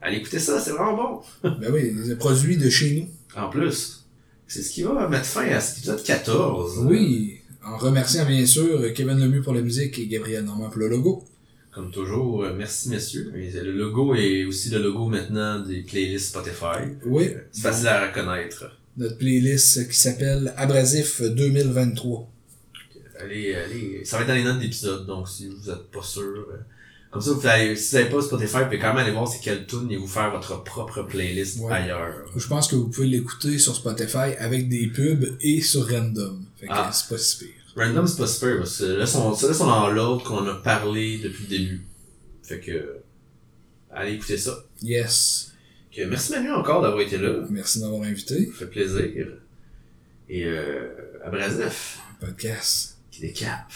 allez écouter ça, c'est vraiment bon. Ben oui, des produits de chez nous. En plus, c'est ce qui va mettre fin à cet épisode 14. Oui. En remerciant bien sûr Kevin Lemieux pour la musique et Gabriel Normand pour le logo. Comme toujours, euh, merci messieurs. Le logo est aussi le logo maintenant des playlists Spotify. Oui. Euh, C'est facile à reconnaître. Notre playlist qui s'appelle Abrasif 2023. Allez, allez. Ça va être dans les notes d'épisode, donc si vous êtes pas sûr. Comme ça, vous pouvez, si vous n'avez pas Spotify, vous pouvez quand même aller voir c'est quelle tune et vous faire votre propre playlist Ouais. ailleurs. Je pense que vous pouvez l'écouter sur Spotify avec des pubs et sur Random. Fait que Ah. c'est pas si pire. Random, c'est pas super, parce que là, sont, là, sont dans l'ordre qu'on a parlé depuis le début. Fait que, allez écouter ça. Yes. Que, merci Manu encore d'avoir été là. Merci d'avoir invité. Ça fait plaisir. Et, euh, abrasif. Podcast. qui décape.